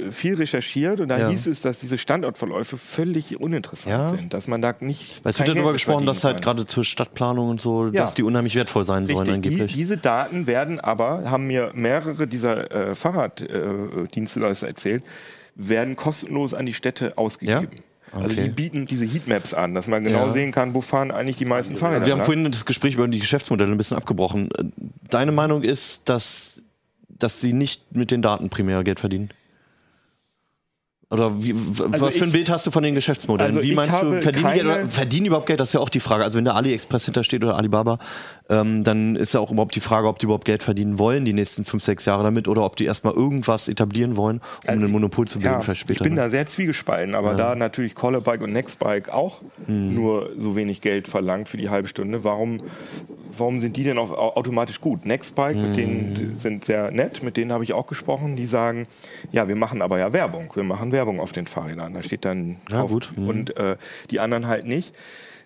viel recherchiert und da Ja. hieß es, dass diese Standortverläufe völlig uninteressant Ja. sind, dass man da nicht. Weil es wird darüber gesprochen, dass halt gerade zur Stadtplanung und so, Ja. dass die unheimlich wertvoll sein sollen Richtig, die, angeblich. diese Daten werden aber, haben mir mehrere dieser äh, Fahrraddienstleister erzählt, werden kostenlos an die Städte ausgegeben. Also Okay. die bieten diese Heatmaps an, dass man genau Ja. sehen kann, wo fahren eigentlich die meisten Fahrräder. Wir haben vorhin das Gespräch über die Geschäftsmodelle ein bisschen abgebrochen. Deine Meinung ist, dass, dass sie nicht mit den Daten primär Geld verdienen? Oder wie, Also was für ein ich- Bild hast du von den Geschäftsmodellen? Also wie ich meinst du, verdienen die, Geld verdienen die überhaupt Geld? Das ist ja auch die Frage. Also wenn da AliExpress hintersteht oder Alibaba, ähm, dann ist ja auch überhaupt die Frage, ob die überhaupt Geld verdienen wollen die nächsten fünf, sechs Jahre damit oder ob die erstmal irgendwas etablieren wollen, um ein Monopol zu bilden, Also Ja, vielleicht später. ich bin ne? da sehr zwiegespalten, aber da natürlich Callerbike und Nextbike auch Mhm. nur so wenig Geld verlangt für die halbe Stunde, warum, warum sind die denn auch au- automatisch gut? Nextbike, mit Mhm. denen die sind sehr nett, mit denen habe ich auch gesprochen, die sagen, ja, wir machen aber ja Werbung, wir machen Werbung auf den Fahrrädern, da steht dann Ja, drauf gut. Mhm. und äh, die anderen halt nicht.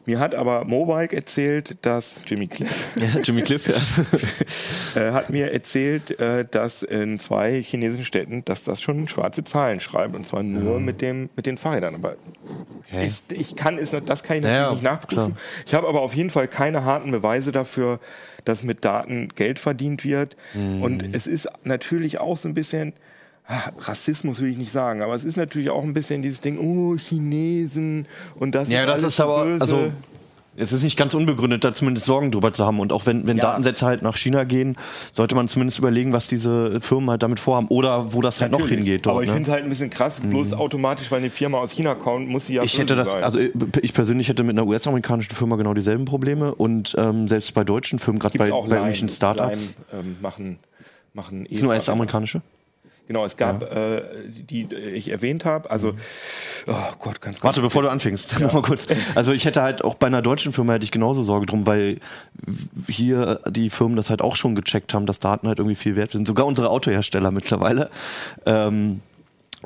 Mir hat aber Mobike erzählt, dass Jimmy Cliff Ja, Jimmy Cliff, ja. (laughs) äh, hat mir erzählt, äh, dass in zwei chinesischen Städten, dass das schon schwarze Zahlen schreibt und zwar nur mit dem mit den Fahrrädern. Aber Okay. ich, ich kann es, das kann ich natürlich ja, nicht nachprüfen. klar. Ich habe aber auf jeden Fall keine harten Beweise dafür, dass mit Daten Geld verdient wird. Mhm. Und es ist natürlich auch so ein bisschen Rassismus will ich nicht sagen, aber es ist natürlich auch ein bisschen dieses Ding, oh, Chinesen und das Ja, ist das alles ist aber, so böse. also es ist nicht ganz unbegründet, da zumindest Sorgen drüber zu haben. Und auch wenn, wenn Ja. Datensätze halt nach China gehen, sollte man zumindest überlegen, was diese Firmen halt damit vorhaben oder wo das halt noch Natürlich. hingeht. Dort, Aber ich ne? finde es halt ein bisschen krass, bloß automatisch, weil eine Firma aus China kommt, muss sie ja ich hätte das, sein. also ich persönlich hätte mit einer US-amerikanischen Firma genau dieselben Probleme und ähm, selbst bei deutschen Firmen, gerade bei, bei irgendwelchen Startups, ähm, machen, machen ist nur US-amerikanische. Genau, es gab, äh, die, die ich erwähnt habe, also, oh Gott, ganz Warte, bevor du anfängst, (laughs) noch mal kurz. Also ich hätte halt auch bei einer deutschen Firma hätte ich genauso Sorge drum, weil hier die Firmen das halt auch schon gecheckt haben, dass Daten halt irgendwie viel wert sind. Sogar unsere Autohersteller mittlerweile. Ähm,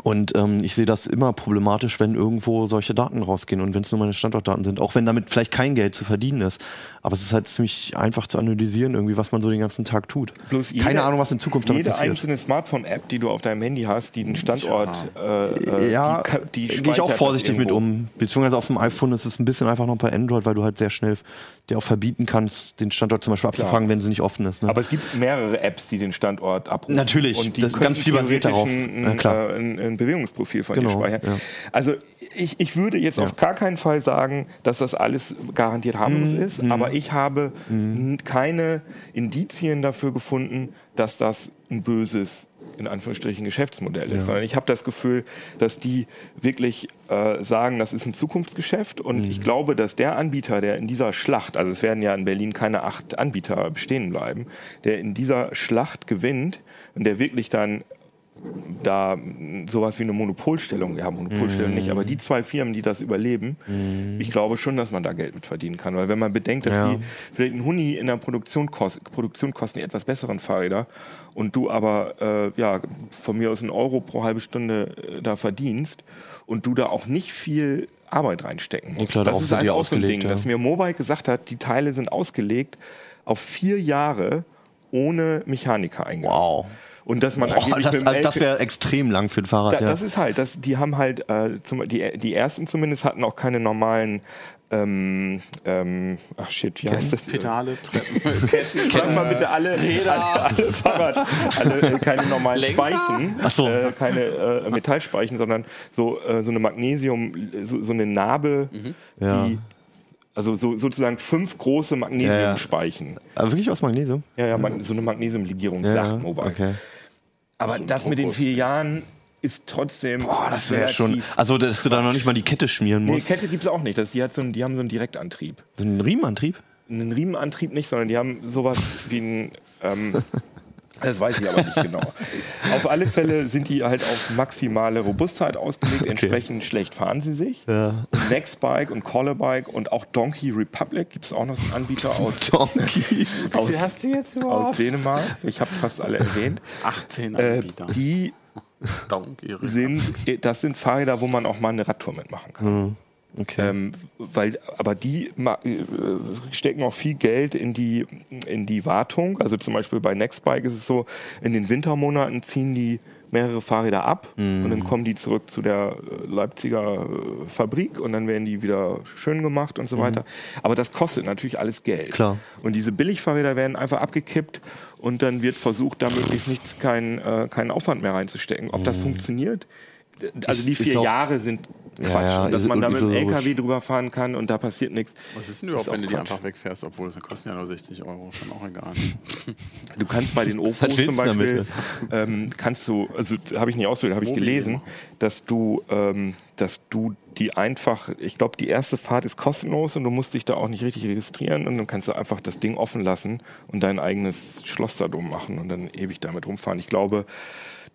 und ähm, ich sehe das immer problematisch, wenn irgendwo solche Daten rausgehen und wenn es nur meine Standortdaten sind, auch wenn damit vielleicht kein Geld zu verdienen ist. Aber es ist halt ziemlich einfach zu analysieren, irgendwie, was man so den ganzen Tag tut. Bloß jede- Keine Ahnung, was in Zukunft damit Jede passiert. einzelne Smartphone-App, die du auf deinem Handy hast, die den Standort, äh, äh, ja, die, die gehe ich auch vorsichtig mit um. Beziehungsweise auf dem iPhone ist es ein bisschen einfach noch bei Android, weil du halt sehr schnell dir auch verbieten kannst, den Standort zum Beispiel abzufangen, wenn sie nicht offen ist. Ne? Aber es gibt mehrere Apps, die den Standort abrufen. Natürlich, Und die das ganz viel basiert darauf. Ein, Ja, klar. äh, ein, ein Bewegungsprofil von dir Genau, speichern. ja. Also ich, ich würde jetzt auf gar keinen Fall sagen, dass das alles garantiert harmlos Mhm. ist, aber ich habe n- keine Indizien dafür gefunden, dass das ein böses in Anführungsstrichen Geschäftsmodell ist, sondern ich habe das Gefühl, dass die wirklich äh, sagen, das ist ein Zukunftsgeschäft. Und Mhm. ich glaube, dass der Anbieter, der in dieser Schlacht, also es werden ja in Berlin keine acht Anbieter bestehen bleiben, der in dieser Schlacht gewinnt und der wirklich dann da sowas wie eine Monopolstellung, ja Monopolstellung nicht, aber die zwei Firmen, die das überleben, ich glaube schon, dass man da Geld mit verdienen kann, weil wenn man bedenkt, dass Ja. die vielleicht ein Huni in der Produktion, kost, Produktion kosten die etwas besseren Fahrräder und du aber äh, ja von mir aus einen Euro pro halbe Stunde äh, da verdienst und du da auch nicht viel Arbeit reinstecken musst. klar, das ist halt auch so ein Ding, ja. dass mir Mobike gesagt hat, die Teile sind ausgelegt auf vier Jahre ohne Mechaniker eingriff. Wow. Und dass man Boah, angeblich das mit dem das wäre extrem lang für ein Fahrrad. da, ja. das ist halt, das, die haben halt, äh, zum, die, die ersten zumindest hatten auch keine normalen, ähm, ähm, ach shit, wie heißt das? Pedale, (laughs) Treppen, Ketten, Sag mal bitte alle, alle, alle Fahrrad, alle, äh, keine normalen Lenker? Speichen, Ach so. äh, keine äh, Metallspeichen, sondern so, äh, so eine Magnesium, so, so eine Narbe, Ja. die, also so, sozusagen fünf große Magnesiumspeichen. Aber wirklich aus Magnesium? Ja, ja, so eine Magnesiumlegierung, sagt Mobile. okay. Aber das mit den vier Jahren ist trotzdem. Boah, das wäre schon. Also, dass du da noch nicht mal die Kette schmieren Nee, musst. Kette gibt es auch nicht. Das, die, hat so einen, die haben so einen Direktantrieb. so ein Riemenantrieb? Einen Riemenantrieb nicht, sondern die haben sowas wie ein. Ähm, (laughs) das weiß ich aber nicht genau. Auf alle Fälle sind die halt auf maximale Robustheit ausgelegt. Entsprechend schlecht fahren sie sich. Ja. Nextbike und Callerbike und auch Donkey Republic gibt es auch noch so einen Anbieter aus, (laughs) Donkey. aus, Wie hast du jetzt aus? Dänemark. Ich habe fast alle erwähnt. 18 Äh, Anbieter. die Donkey. sind, das sind Fahrräder, wo man auch mal eine Radtour mitmachen kann. Okay. Ähm, weil, aber die äh, stecken auch viel Geld in die, in die Wartung. Also zum Beispiel bei Nextbike ist es so, in den Wintermonaten ziehen die mehrere Fahrräder ab und dann kommen die zurück zu der äh, Leipziger äh, Fabrik und dann werden die wieder schön gemacht und so weiter. Aber das kostet natürlich alles Geld. Klar. Und diese Billigfahrräder werden einfach abgekippt und dann wird versucht, da möglichst nichts, keinen äh, keinen Aufwand mehr reinzustecken. Ob das funktioniert? Also die vier Jahre sind Quatsch. Ja, und dass man da mit dem. LKW drüber fahren kann und da passiert nichts. Was ist denn überhaupt, Ist wenn du die einfach wegfährst, obwohl es kosten ja nur 60 Euro, ist dann auch egal. (laughs) Du kannst bei den OFOs zum Beispiel, ähm, kannst du, also habe ich nicht ausprobiert, habe ich gelesen, dass du, ähm, dass du die einfach, ich glaube, die erste Fahrt ist kostenlos und du musst dich da auch nicht richtig registrieren und dann kannst du einfach das Ding offen lassen und dein eigenes Schloss da drum machen und dann ewig damit rumfahren. Ich glaube,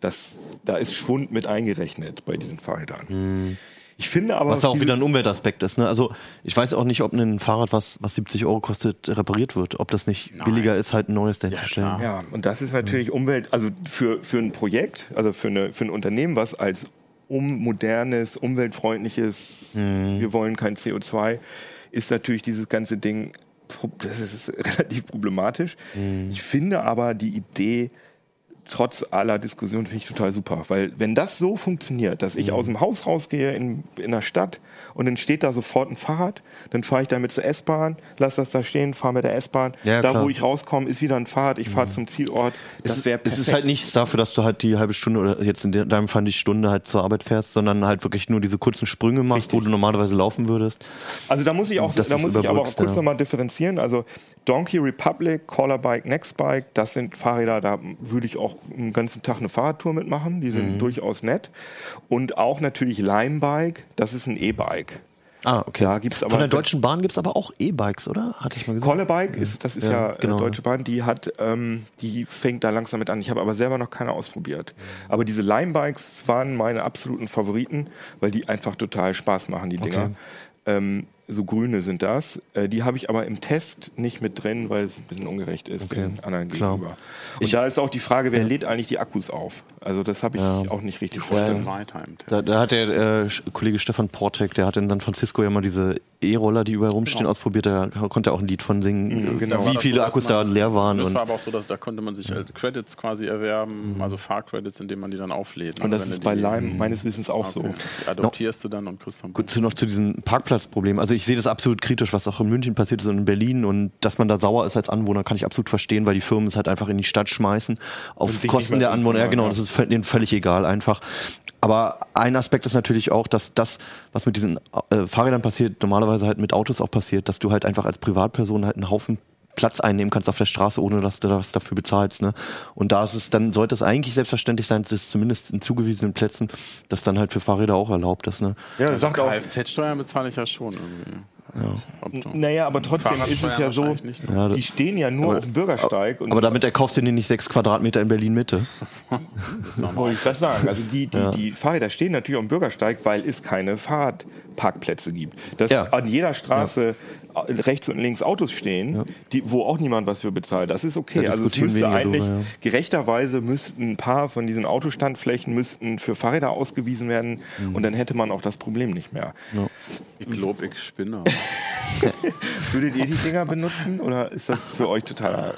dass, da ist Schwund mit eingerechnet bei diesen Fahrrädern. Ich finde aber, Was auch wieder ein Umweltaspekt ist. Ne? Also ich weiß auch nicht, ob ein Fahrrad, was, was 70 Euro kostet, repariert wird. Ob das nicht Nein. billiger ist, halt ein neues dahin zu stellen. klar. Ja, und das ist natürlich Umwelt, also für, für ein Projekt, also für, eine, für ein Unternehmen, was als um modernes, umweltfreundliches, wir wollen kein CO2, ist natürlich dieses ganze Ding, das ist relativ problematisch. Ich finde aber die Idee trotz aller Diskussion finde ich total super. Weil wenn das so funktioniert, dass ich Mhm. aus dem Haus rausgehe in, in der Stadt und dann steht da sofort ein Fahrrad, dann fahre ich damit zur S-Bahn, lass das da stehen, fahre mit der S-Bahn. Ja, da, klar. Mhm. wo ich rauskomme, ist wieder ein Fahrrad, ich fahre zum Zielort. Das wäre es ist halt nichts dafür, dass du halt die halbe Stunde oder jetzt in deinem Fall die Stunde halt zur Arbeit fährst, sondern halt wirklich nur diese kurzen Sprünge machst, wo du normalerweise laufen würdest. Also da muss ich auch, Das da muss ich aber auch kurz ja. nochmal differenzieren. Also Donkey Republic, Callerbike, Nextbike, das sind Fahrräder, da würde ich auch einen ganzen Tag eine Fahrradtour mitmachen. Die Mhm. sind durchaus nett. Und auch natürlich Limebike, das ist ein E-Bike. Ah, okay. Da gibt's aber Von der Deutschen Bahn gibt es aber auch E-Bikes, oder? Hatte ich mal gesehen. Collebike ist, das ist ja, Ja, äh, genau. Deutsche Bahn, die hat, ähm, die fängt da langsam mit an. Ich habe aber selber noch keine ausprobiert. Mhm. Aber diese Limebikes waren meine absoluten Favoriten, weil die einfach total Spaß machen, die Dinger. Okay. Ähm, so grüne sind das. Äh, die habe ich aber im Test nicht mit drin, weil es ein bisschen ungerecht ist Okay, den anderen klar. gegenüber. Und da ist auch die Frage, wer lädt eigentlich die Akkus auf? Also das habe ich auch nicht richtig verstanden. weiter im Test. Da, da hat der äh, Kollege Stefan Portek, der hat in San Francisco ja mal diese E-Roller, die überall rumstehen, ausprobiert. Da konnte er auch ein Lied von singen, genau. Da war wie das viele so, Akkus da man- leer waren. Und war aber auch so, dass da konnte man sich halt Credits quasi erwerben, also Fahrcredits, indem man die dann auflädt. Und das ist bei Lime meines Wissens auch so. Okay. Die adoptierst du dann und kriegst dann Gut, zu, noch zu diesem Parkplatzproblem. Also ich sehe das absolut kritisch, was auch in München passiert ist und in Berlin und dass man da sauer ist als Anwohner, kann ich absolut verstehen, weil die Firmen es halt einfach in die Stadt schmeißen auf Kosten der Anwohner. Ja, genau, das ist denen völlig egal einfach. Aber ein Aspekt ist natürlich auch, dass das, was mit diesen äh, Fahrrädern passiert, normalerweise halt mit Autos auch passiert, dass du halt einfach als Privatperson halt einen Haufen Platz einnehmen kannst auf der Straße, ohne dass du was dafür bezahlst. Ne? Und da ist es, dann sollte es eigentlich selbstverständlich sein, dass zumindest in zugewiesenen Plätzen das dann halt für Fahrräder auch erlaubt ist. Ne? Ja, das sagt auch, Kfz-Steuern bezahle ich ja schon irgendwie. Du- naja, aber trotzdem ist es ja so. Ja, die stehen ja nur auf dem Bürgersteig. Und Aber damit erkaufst du dir nicht sechs Quadratmeter in Berlin Mitte. Wollte ich gerade sagen. Also die, die, die Fahrräder stehen natürlich auf dem Bürgersteig, weil es keine Fahrradparkplätze gibt. Dass Ja. an jeder Straße rechts und links Autos stehen, die, wo auch niemand was für bezahlt. Das ist okay. Da also es müsste eigentlich, drüber, ja. gerechterweise müssten ein paar von diesen Autostandflächen müssten für Fahrräder ausgewiesen werden Mhm. und dann hätte man auch das Problem nicht mehr. Ich glaube, ich spinne. (laughs) Würdet ihr die Dinger benutzen oder ist das für euch totaler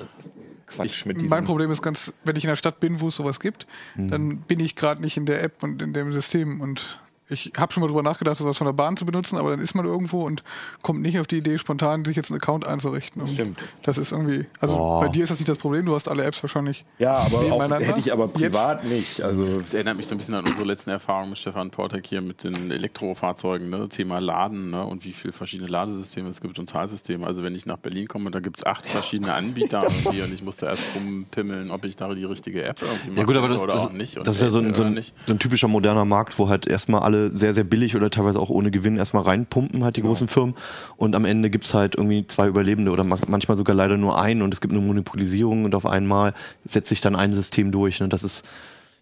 Quatsch mit diesem? Mein Problem ist ganz, wenn ich in der Stadt bin, wo es sowas gibt, Mhm. dann bin ich gerade nicht in der App und in dem System und ich habe schon mal drüber nachgedacht, sowas von der Bahn zu benutzen, aber dann ist man irgendwo und kommt nicht auf die Idee, spontan sich jetzt einen Account einzurichten. Und Stimmt. Das ist irgendwie, also Boah. bei dir ist das nicht das Problem, du hast alle Apps wahrscheinlich. ja, aber auch, hätte ich aber privat nicht. Also Das erinnert mich so ein bisschen an unsere letzten Erfahrungen mit Stefan Portek hier mit den Elektrofahrzeugen, ne? Thema Laden ne? und wie viele verschiedene Ladesysteme es gibt und Zahlsysteme. Also wenn ich nach Berlin komme, da gibt es acht verschiedene Anbieter (laughs) irgendwie und ich musste erst rumpimmeln, ob ich da die richtige App irgendwie Ja gut, aber mache das, oder das, auch nicht. das ist ja so ein, so, ein, so ein typischer moderner Markt, wo halt erstmal alle sehr, sehr billig oder teilweise auch ohne Gewinn erstmal reinpumpen, halt die großen Firmen. Und am Ende gibt's halt irgendwie zwei Überlebende oder ma- manchmal sogar leider nur einen und es gibt eine Monopolisierung und auf einmal setzt sich dann ein System durch. Ne? Das ist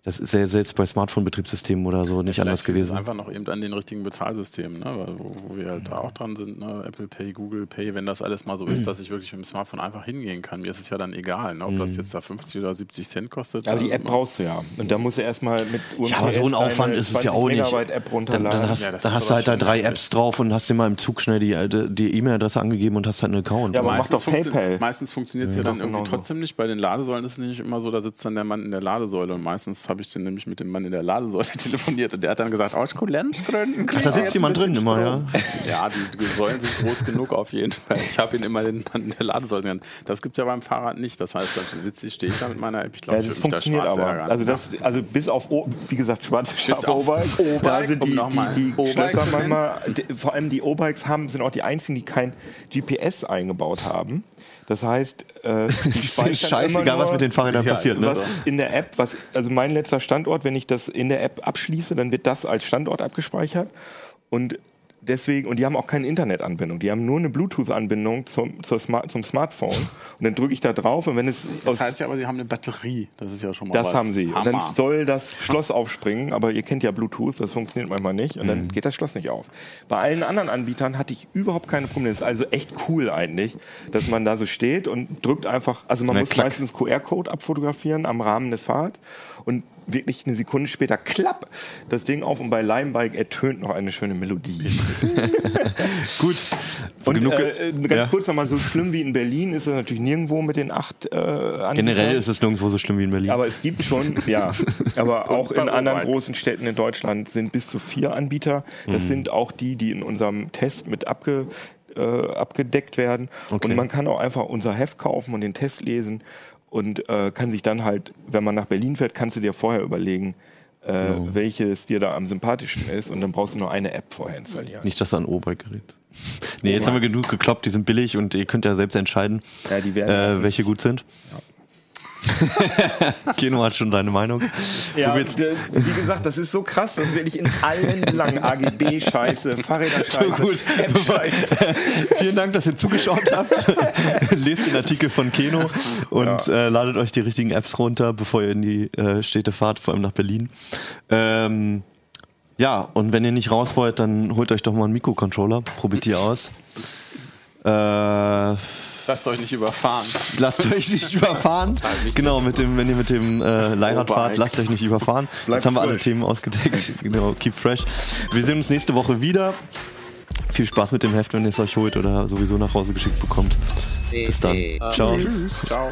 das ist ja selbst bei Smartphone-Betriebssystemen oder so nicht anders liegt es gewesen. einfach noch eben an den richtigen Bezahlsystemen, ne? weil- wo, wo wir halt da auch dran sind, ne? Apple Pay, Google Pay, wenn das alles mal so ist, (clears throat) dass ich wirklich mit dem Smartphone einfach hingehen kann. Mir ist es ja dann egal, ne? ob das jetzt da 50 oder 70 Cent kostet. Aber die Also, App brauchst du ja. Und da musst du erstmal mit UMTS Ja, aber so ein Aufwand ist es ja 20 auch nicht. App Dann, runterladen. dann hast, Ja, dann ist hast du halt da drei. Apps drauf und hast dir mal im Zug schnell die E-Mail-Adresse angegeben und hast halt einen Account. Ja, aber mach Meistens, doch PayPal. meistens funktioniert es ja, Ja, dann irgendwie trotzdem nicht. Bei den Ladesäulen ist es nicht immer so, da sitzt dann der Mann in der Ladesäule und meistens habe ich dann nämlich mit dem Mann in der Ladesäule (laughs) telefoniert und der hat dann gesagt, aus Kulanzgründen. Ach, da sitzt jemand drin immer, ja. (laughs) Ja, die, die Säulen sind groß genug auf jeden Fall. Ich habe ihn immer den Mann in der Ladesäule genannt. Das gibt es ja beim Fahrrad nicht. Das heißt, da sitze ich, stehe ich da mit meiner App. Ich glaube, Ja, ich das da funktioniert schwarz aber. ärgern. Also, das, also bis auf, wie gesagt, schwarze Schafe O-Bike, da sind die, die, die Schlösser manchmal, die, vor allem die O-Bikes haben, sind auch die einzigen, die kein GPS eingebaut haben. Das heißt, äh, (laughs) die ist speichern scheißegal, was mit den Fahrrädern Ja, passiert. Ne? was in der App, was, also mein letzter Standort, wenn ich das in der App abschließe, dann wird das als Standort abgespeichert. Und deswegen, und die haben auch keine Internetanbindung, die haben nur eine Bluetooth-Anbindung zum, zur Smart, zum Smartphone. Und dann drücke ich da drauf und wenn es das heißt ja aber, sie haben eine Batterie. Das ist ja schon mal das was. haben sie. Und Hammer. dann soll das Schloss aufspringen, aber ihr kennt ja Bluetooth, das funktioniert manchmal nicht und Mhm. dann geht das Schloss nicht auf. Bei allen anderen Anbietern hatte ich überhaupt keine Probleme. Das ist also echt cool eigentlich, dass man da so steht und drückt einfach, also man Ja, muss klack. meistens QR-Code abfotografieren am Rahmen des Fahrrads und wirklich eine Sekunde später, klapp, das Ding auf und bei Limebike ertönt noch eine schöne Melodie. (laughs) Gut. Und Genug ge- äh, ganz ja. kurz nochmal, so schlimm wie in Berlin ist es natürlich nirgendwo mit den acht äh, Anbietern. Generell ist es nirgendwo so schlimm wie in Berlin. Aber es gibt schon, ja, aber auch in anderen großen Städten in Deutschland sind bis zu vier Anbieter. Das Mhm. sind auch die, die in unserem Test mit abge, äh, abgedeckt werden. Okay. Und man kann auch einfach unser Heft kaufen und den Test lesen und äh, kann sich dann halt, wenn man nach Berlin fährt, kannst du dir vorher überlegen, äh, Genau. welches dir da am sympathischsten ist und dann brauchst du nur eine App vorher installieren. Nicht, dass er ein O-Bike gerät. Nee, jetzt haben wir genug gekloppt, die sind billig und ihr könnt ja selbst entscheiden, Ja, äh, welche gut sind. (laughs) Keno hat schon seine Meinung. Ja, wie gesagt, das ist so krass, das ist wirklich in allen Belangen AGB-Scheiße, Fahrräder-Scheiße, So (laughs) gut. (laughs) Vielen Dank, dass ihr zugeschaut habt. Lest den Artikel von Keno und äh, ladet euch die richtigen Apps runter, bevor ihr in die äh, Städte fahrt, vor allem nach Berlin. Ähm, ja, und wenn ihr nicht raus wollt, dann holt euch doch mal einen Mikrocontroller, probiert die aus. Äh, Lasst euch nicht überfahren. lasst euch nicht (laughs) überfahren. Genau, mit dem, wenn ihr mit dem äh, Leihrad fahrt, lasst euch nicht überfahren. Bleibt Jetzt haben wir alle frisch. Themen ausgedeckt. (laughs) genau, keep fresh. Wir sehen uns nächste Woche wieder. Viel Spaß mit dem Heft, wenn ihr es euch holt oder sowieso nach Hause geschickt bekommt. Bis dann. Ciao. Ciao.